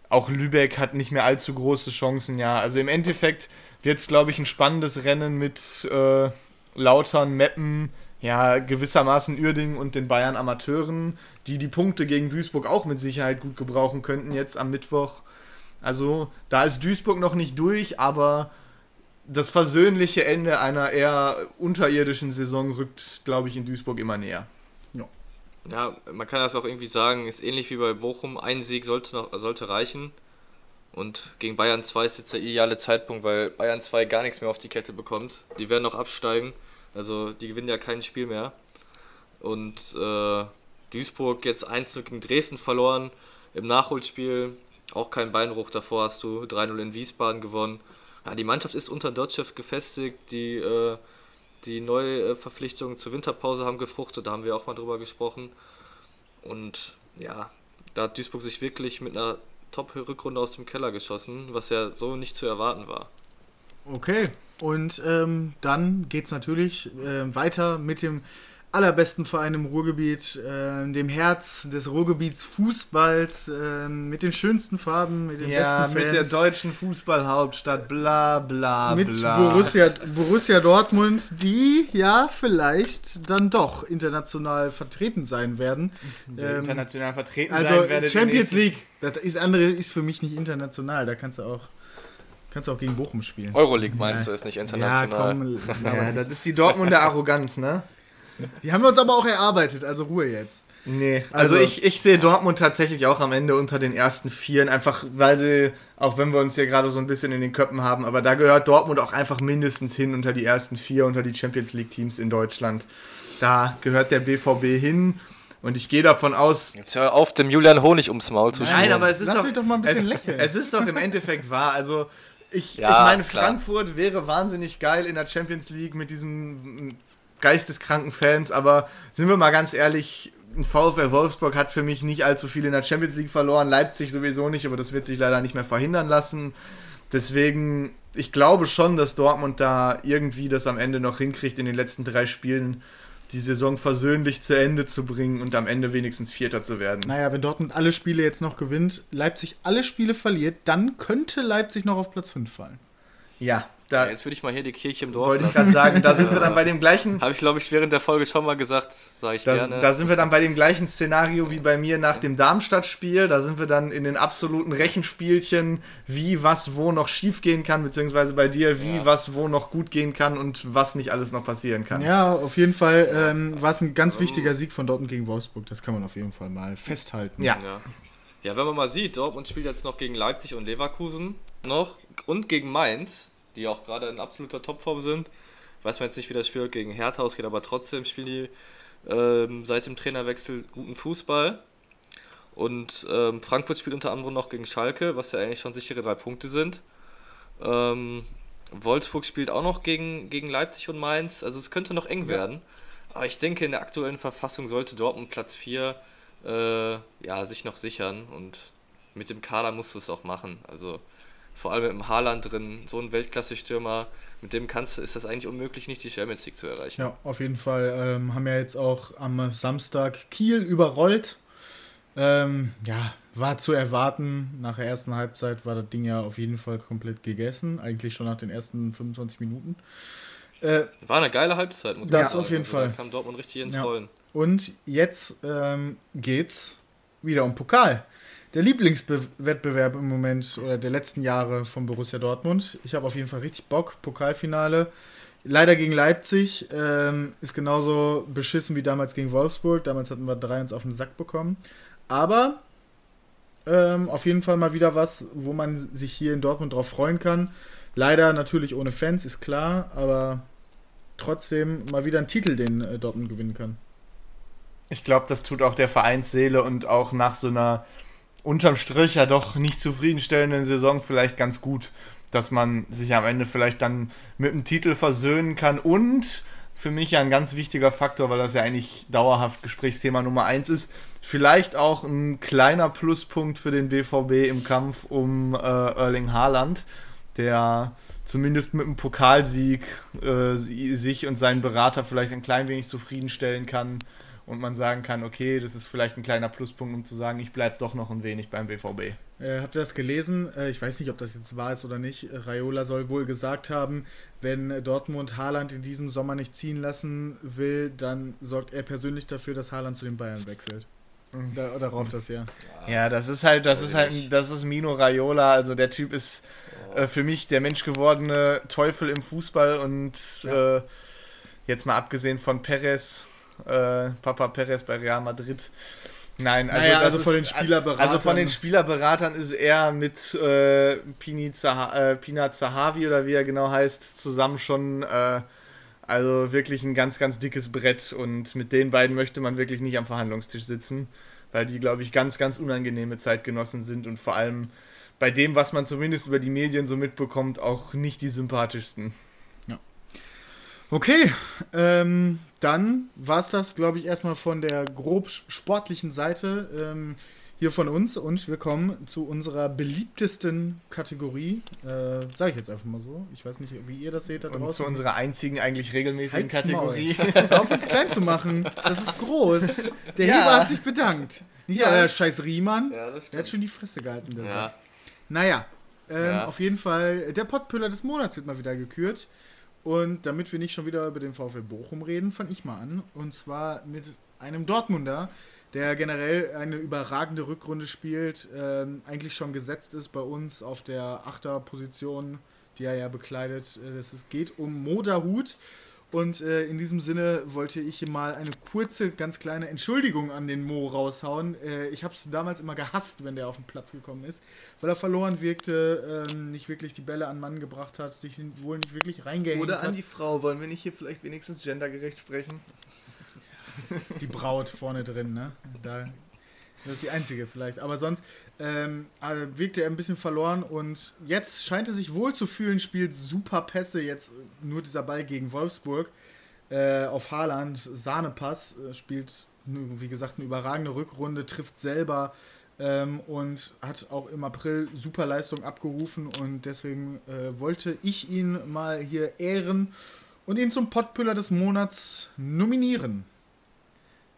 Auch Lübeck hat nicht mehr allzu große Chancen, ja. Also im Endeffekt wird es, glaube ich, ein spannendes Rennen mit äh, Lautern, Meppen, ja, gewissermaßen Uerdingen und den Bayern Amateuren, die die Punkte gegen Duisburg auch mit Sicherheit gut gebrauchen könnten jetzt am Mittwoch. Also da ist Duisburg noch nicht durch, aber das versöhnliche Ende einer eher unterirdischen Saison rückt, glaube ich, in Duisburg immer näher. Ja. Man kann das auch irgendwie sagen, ist ähnlich wie bei Bochum. Ein Sieg sollte, noch, sollte reichen. Und gegen Bayern 2 ist jetzt der ideale Zeitpunkt, weil Bayern 2 gar nichts mehr auf die Kette bekommt. Die werden noch absteigen. Also die gewinnen ja kein Spiel mehr. Und äh, Duisburg jetzt 1-0 gegen Dresden verloren. Im Nachholspiel auch kein Beinbruch. Davor hast du 3-0 in Wiesbaden gewonnen. Ja, die Mannschaft ist unter Dotschew gefestigt. Die äh, die Neuverpflichtungen zur Winterpause haben gefruchtet, da haben wir auch mal drüber gesprochen. Und ja, da hat Duisburg sich wirklich mit einer Top-Rückrunde aus dem Keller geschossen, was ja so nicht zu erwarten war. Okay, und ähm, dann geht es natürlich äh, weiter mit dem allerbesten Verein im Ruhrgebiet, äh, dem Herz des Ruhrgebiets Fußballs, äh, mit den schönsten Farben, mit den ja, besten Fans. mit der deutschen Fußballhauptstadt, bla bla mit bla. Borussia, Borussia Dortmund, die ja vielleicht dann doch international vertreten sein werden. Ähm, international vertreten also sein werdet Champions League, das ist, andere ist für mich nicht international, da kannst du auch kannst du auch gegen Bochum spielen. Euroleague meinst du, ist nicht international. Ja, komm, Ja, das ist die Dortmunder Arroganz, ne? Die haben wir uns aber auch erarbeitet, also Ruhe jetzt. Nee, also, Also- ich, ich sehe Dortmund tatsächlich auch am Ende unter den ersten Vieren, einfach weil sie, auch wenn wir uns hier gerade so ein bisschen in den Köppen haben, aber da gehört Dortmund auch einfach mindestens hin unter die ersten vier, unter die Champions League Teams in Deutschland. Da gehört der BVB hin und ich gehe davon aus, Jetzt hör auf, dem Julian Honig ums Maul zu Nein, schmieren. aber es ist Lass doch, mich doch mal ein bisschen es, lächeln. Es ist doch im Endeffekt wahr. Also ich, Ja, ich meine, klar. Frankfurt wäre wahnsinnig geil in der Champions League mit diesem geisteskranken Fans, aber sind wir mal ganz ehrlich, ein VfL Wolfsburg hat für mich nicht allzu viel in der Champions League verloren, Leipzig sowieso nicht, aber das wird sich leider nicht mehr verhindern lassen. Deswegen, ich glaube schon, dass Dortmund da irgendwie das am Ende noch hinkriegt, in den letzten drei Spielen die Saison versöhnlich zu Ende zu bringen und am Ende wenigstens Vierter zu werden. Naja, wenn Dortmund alle Spiele jetzt noch gewinnt, Leipzig alle Spiele verliert, dann könnte Leipzig noch auf Platz 5 fallen. Ja, da Jetzt würde ich mal hier die Kirche im Dorf wollte ich gerade sagen, da sind wir dann bei dem gleichen Habe ich, glaube ich, während der Folge schon mal gesagt, sage ich Da, gerne. da sind wir dann bei dem gleichen Szenario wie bei mir nach dem Darmstadt-Spiel. Da sind wir dann in den absoluten Rechenspielchen, wie was wo noch schief gehen kann, beziehungsweise bei dir, wie Ja. was wo noch gut gehen kann und was nicht alles noch passieren kann. Ja, auf jeden Fall ähm, war es ein ganz wichtiger Sieg von Dortmund gegen Wolfsburg. Das kann man auf jeden Fall mal festhalten. Ja. Ja. ja, wenn man mal sieht, Dortmund spielt jetzt noch gegen Leipzig und Leverkusen noch und gegen Mainz, die auch gerade in absoluter Topform sind. Weiß man jetzt nicht, wie das Spiel gegen Hertha ausgeht, aber trotzdem spielen die ähm, seit dem Trainerwechsel guten Fußball. Und ähm, Frankfurt spielt unter anderem noch gegen Schalke, was ja eigentlich schon sichere drei Punkte sind. Ähm, Wolfsburg spielt auch noch gegen, gegen Leipzig und Mainz, also es könnte noch eng werden. Aber ich denke, in der aktuellen Verfassung sollte Dortmund Platz 4 äh, ja, sich noch sichern und mit dem Kader musst du es auch machen. Also vor allem dem Haaland drin, so ein Weltklasse-Stürmer, mit dem kannst du, ist das eigentlich unmöglich, nicht die Champions League zu erreichen. Ja, auf jeden Fall. Ähm, haben ja jetzt auch am Samstag Kiel überrollt. Ähm, ja, war zu erwarten. Nach der ersten Halbzeit war das Ding ja auf jeden Fall komplett gegessen. Eigentlich schon nach den ersten 25 Minuten. Äh, War eine geile Halbzeit, muss Das man auf jeden Also, Fall. Da kam Dortmund richtig ins Ja. Rollen. und jetzt ähm, geht's wieder um Pokal. Der Lieblingswettbewerb im Moment oder der letzten Jahre von Borussia Dortmund. Ich habe auf jeden Fall richtig Bock. Pokalfinale. Leider gegen Leipzig ähm, ist genauso beschissen wie damals gegen Wolfsburg. Damals hatten wir 3-1 auf den Sack bekommen. Aber ähm, auf jeden Fall mal wieder was, wo man sich hier in Dortmund drauf freuen kann. Leider natürlich ohne Fans, ist klar, aber trotzdem mal wieder ein Titel, den äh, Dortmund gewinnen kann. Ich glaube, das tut auch der Vereinsseele und auch nach so einer unterm Strich ja doch nicht zufriedenstellenden Saison vielleicht ganz gut, dass man sich am Ende vielleicht dann mit dem Titel versöhnen kann. Und für mich ja ein ganz wichtiger Faktor, weil das ja eigentlich dauerhaft Gesprächsthema Nummer eins ist, vielleicht auch ein kleiner Pluspunkt für den BVB im Kampf um äh, Erling Haaland, der zumindest mit einem Pokalsieg äh, sich und seinen Berater vielleicht ein klein wenig zufriedenstellen kann und man sagen kann, okay, das ist vielleicht ein kleiner Pluspunkt, um zu sagen, ich bleibe doch noch ein wenig beim BVB. Äh, habt ihr das gelesen? Äh, ich weiß nicht, ob das jetzt wahr ist oder nicht. Raiola soll wohl gesagt haben, wenn Dortmund Haaland in diesem Sommer nicht ziehen lassen will, dann sorgt er persönlich dafür, dass Haaland zu den Bayern wechselt. Da, darauf das ja. Ja, das ist halt, das ist halt, das ist Mino Raiola, also der Typ ist äh, für mich der menschgewordene Teufel im Fußball und Ja. äh, jetzt mal abgesehen von Perez äh, Papa Perez bei Real Madrid. Nein, also, Naja, also von den Spielerberatern- Also von den Spielerberatern ist er mit äh, Pini Zaha, äh, Pina Zahavi oder wie er genau heißt, zusammen schon äh, also wirklich ein ganz, ganz dickes Brett und mit den beiden möchte man wirklich nicht am Verhandlungstisch sitzen, weil die, glaube ich, ganz, ganz unangenehme Zeitgenossen sind und vor allem bei dem, was man zumindest über die Medien so mitbekommt, auch nicht die sympathischsten. Okay, ähm, dann war es das, glaube ich, erstmal von der grob sportlichen Seite ähm, hier von uns und wir kommen zu unserer beliebtesten Kategorie. Äh, Sage ich jetzt einfach mal so. Ich weiß nicht, wie ihr das seht da Und draußen. zu unserer einzigen eigentlich regelmäßigen Halt's Kategorie. Hör auf, uns klein zu machen. Das ist groß. Der Ja. Heber hat sich bedankt. Nicht Ja. euer scheiß Riemann. Ja, das Der hat schon die Fresse gehalten, der Sack. Ja, Naja, ähm, Ja. auf jeden Fall, der Pottpüller des Monats wird mal wieder gekürt. Und damit wir nicht schon wieder über den VfL Bochum reden, fange ich mal an. Und zwar mit einem Dortmunder, der generell eine überragende Rückrunde spielt, ähm, eigentlich schon gesetzt ist bei uns auf der Achterposition, die er ja bekleidet. Äh, Es ist- geht um Moderhut. Und äh, in diesem Sinne wollte ich mal eine kurze, ganz kleine Entschuldigung an den Mo raushauen. Äh, ich habe es damals immer gehasst, wenn der auf den Platz gekommen ist, weil er verloren wirkte, ähm, nicht wirklich die Bälle an Mann gebracht hat, sich wohl nicht wirklich reingehängt Oder an hat. die Frau. Wollen wir nicht hier vielleicht wenigstens gendergerecht sprechen? die Braut vorne drin, ne? Da, das ist die einzige vielleicht. Aber sonst ähm, äh, wirkte er ein bisschen verloren und jetzt scheint er sich wohl zu fühlen, spielt super Pässe. Jetzt äh, nur dieser Ball gegen Wolfsburg äh, auf Haaland, Sahnepass, äh, spielt, wie gesagt, eine überragende Rückrunde, trifft selber ähm, und hat auch im April super Leistung abgerufen und deswegen äh, wollte ich ihn mal hier ehren und ihn zum Pottpüller des Monats nominieren.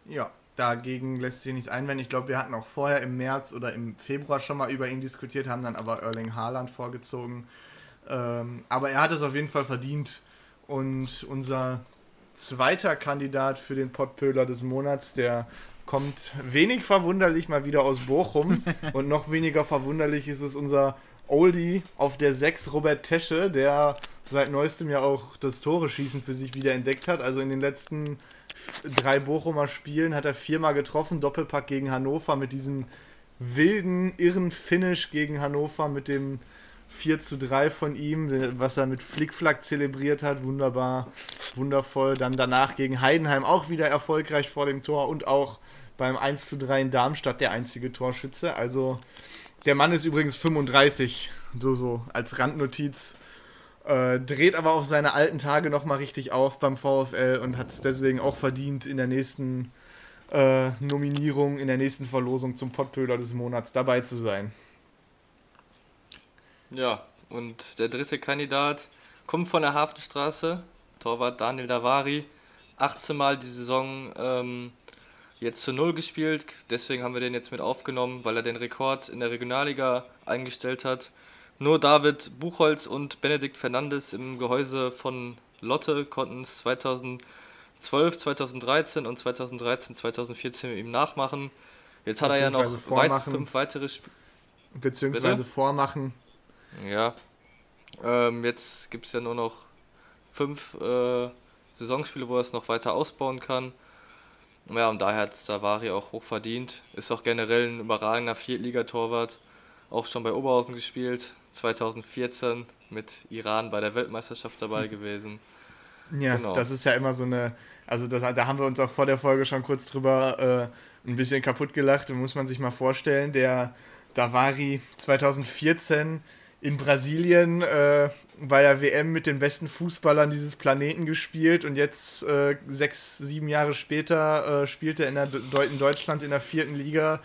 Ja, dagegen lässt sich nichts einwenden. Ich glaube, wir hatten auch vorher im März oder im Februar schon mal über ihn diskutiert, haben dann aber Erling Haaland vorgezogen. Ähm, aber er hat es auf jeden Fall verdient. Und unser zweiter Kandidat für den Pottpöhler des Monats, der kommt wenig verwunderlich mal wieder aus Bochum. (laughs) Und noch weniger verwunderlich ist es unser Oldie auf der 6, Robert Tesche, der seit neuestem ja auch das Tore-Schießen für sich wieder entdeckt hat. Also in den letzten drei Bochumer Spielen hat er viermal getroffen, Doppelpack gegen Hannover mit diesem wilden, irren Finish gegen Hannover mit dem 4 zu 3 von ihm, was er mit Flickflack zelebriert hat, wunderbar, wundervoll. Dann danach gegen Heidenheim auch wieder erfolgreich vor dem Tor und auch beim 1 zu 3 in Darmstadt der einzige Torschütze. Also der Mann ist übrigens 35, so so als Randnotiz. Äh, dreht aber auf seine alten Tage nochmal richtig auf beim VfL und hat es deswegen auch verdient, in der nächsten äh, Nominierung, in der nächsten Verlosung zum Pottpöhler des Monats dabei zu sein. Ja, und der dritte Kandidat kommt von der Hafenstraße, Torwart Daniel Davari. 18 Mal die Saison ähm, jetzt zu Null gespielt, deswegen haben wir den jetzt mit aufgenommen, weil er den Rekord in der Regionalliga eingestellt hat. Nur David Buchholz und Benedikt Fernandes im Gehäuse von Lotte konnten es 2012, 2013 und 2013, 2014 mit ihm nachmachen. Jetzt hat er ja noch weit, fünf weitere Spiele. Beziehungsweise Bitte? vormachen. Ja. Ähm, jetzt gibt es ja nur noch fünf äh, Saisonspiele, wo er es noch weiter ausbauen kann. Ja, und daher hat Davari auch hoch verdient. Ist auch generell ein überragender Viertligatorwart. Auch schon bei Oberhausen gespielt. 2014 mit Iran bei der Weltmeisterschaft dabei gewesen. Ja, Genau. das ist ja immer so eine, also das, da haben wir uns auch vor der Folge schon kurz drüber äh, ein bisschen kaputt gelacht. Muss man sich mal vorstellen, der Davari 2014 in Brasilien äh, bei der WM mit den besten Fußballern dieses Planeten gespielt und jetzt äh, sechs, sieben Jahre später äh, spielt er in, der, in Deutschland in der vierten Liga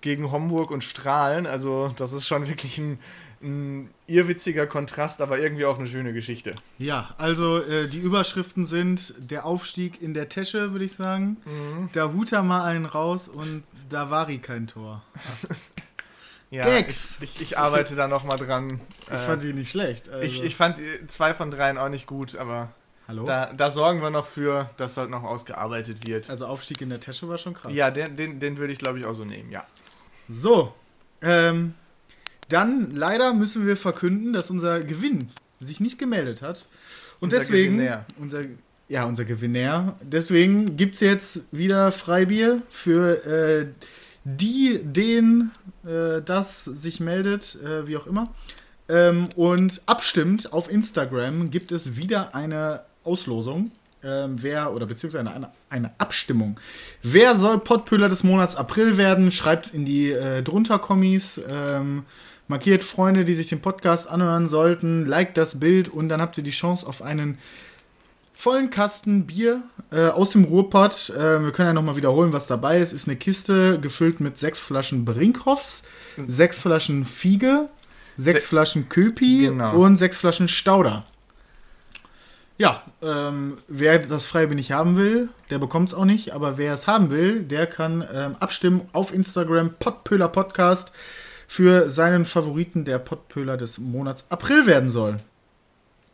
gegen Homburg und Strahlen. Also das ist schon wirklich ein, ein irrwitziger Kontrast, aber irgendwie auch eine schöne Geschichte. Ja, also äh, die Überschriften sind der Aufstieg in der Tesche, würde ich sagen. Mhm. Da Huta mal einen raus und da war kein Tor. (laughs) Ja, Gags. Ich, ich, ich arbeite da nochmal dran. Ich Äh, fand die nicht schlecht. Also, ich, ich fand äh, zwei von dreien auch nicht gut, aber Hallo? da, da sorgen wir noch für, dass halt noch ausgearbeitet wird. also Aufstieg in der Tesche war schon krass. Ja, den, den, den würde ich glaube ich auch so nehmen, ja. So, ähm, dann leider müssen wir verkünden, dass unser Gewinn sich nicht gemeldet hat. Und Unser deswegen, Gewinner. unser, ja, unser Gewinner. Deswegen gibt es jetzt wieder Freibier für äh, die, den äh, das sich meldet, äh, wie auch immer. Ähm, und abstimmt auf Instagram gibt es wieder eine Auslosung. Ähm, wer, oder beziehungsweise eine, eine Abstimmung. Wer soll Pottpüller des Monats April werden? Schreibt in die äh, drunter Kommis. Ähm, markiert Freunde, die sich den Podcast anhören sollten. Liked das Bild und dann habt ihr die Chance auf einen vollen Kasten Bier äh, aus dem Ruhrpott. Äh, wir können ja nochmal wiederholen, was dabei ist. Ist eine Kiste gefüllt mit sechs Flaschen Brinkhoffs, sechs Flaschen Fiege, sechs Se Flaschen Köpi Genau. und sechs Flaschen Stauder. Ja, ähm, wer das Freibier nicht haben will, der bekommt es auch nicht. Aber wer es haben will, der kann ähm, abstimmen auf Instagram Pottpöhler Podcast für seinen Favoriten, der Pottpöhler des Monats April werden soll.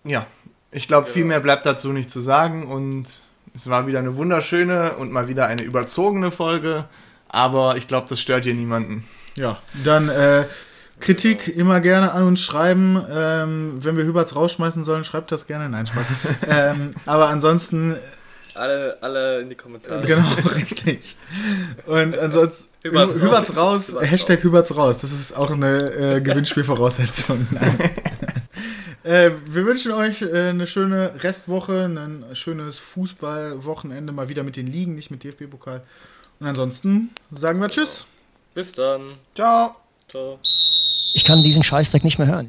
Ja, ich glaube, viel mehr bleibt dazu nicht zu sagen und es war wieder eine wunderschöne und mal wieder eine überzogene Folge, aber ich glaube, das stört hier niemanden. Ja, dann äh, Kritik immer gerne an uns schreiben. Ähm, wenn wir Hüberts rausschmeißen sollen, schreibt das gerne. Nein, Spaß. (laughs) ähm, aber ansonsten, Alle, alle in die Kommentare. genau, (laughs) richtig. Und ansonsten, Hüberts Hüberts, raus. raus, Hüberts Hashtag Hüberts raus. Das ist auch eine äh, (laughs) Gewinnspielvoraussetzung. Nein. äh, wir wünschen euch äh, eine schöne Restwoche, ein schönes Fußballwochenende, mal wieder mit den Ligen, nicht mit DFB-Pokal. Und ansonsten sagen wir Tschüss. Bis dann. Ciao! Ciao. Ich kann diesen Scheißdreck nicht mehr hören.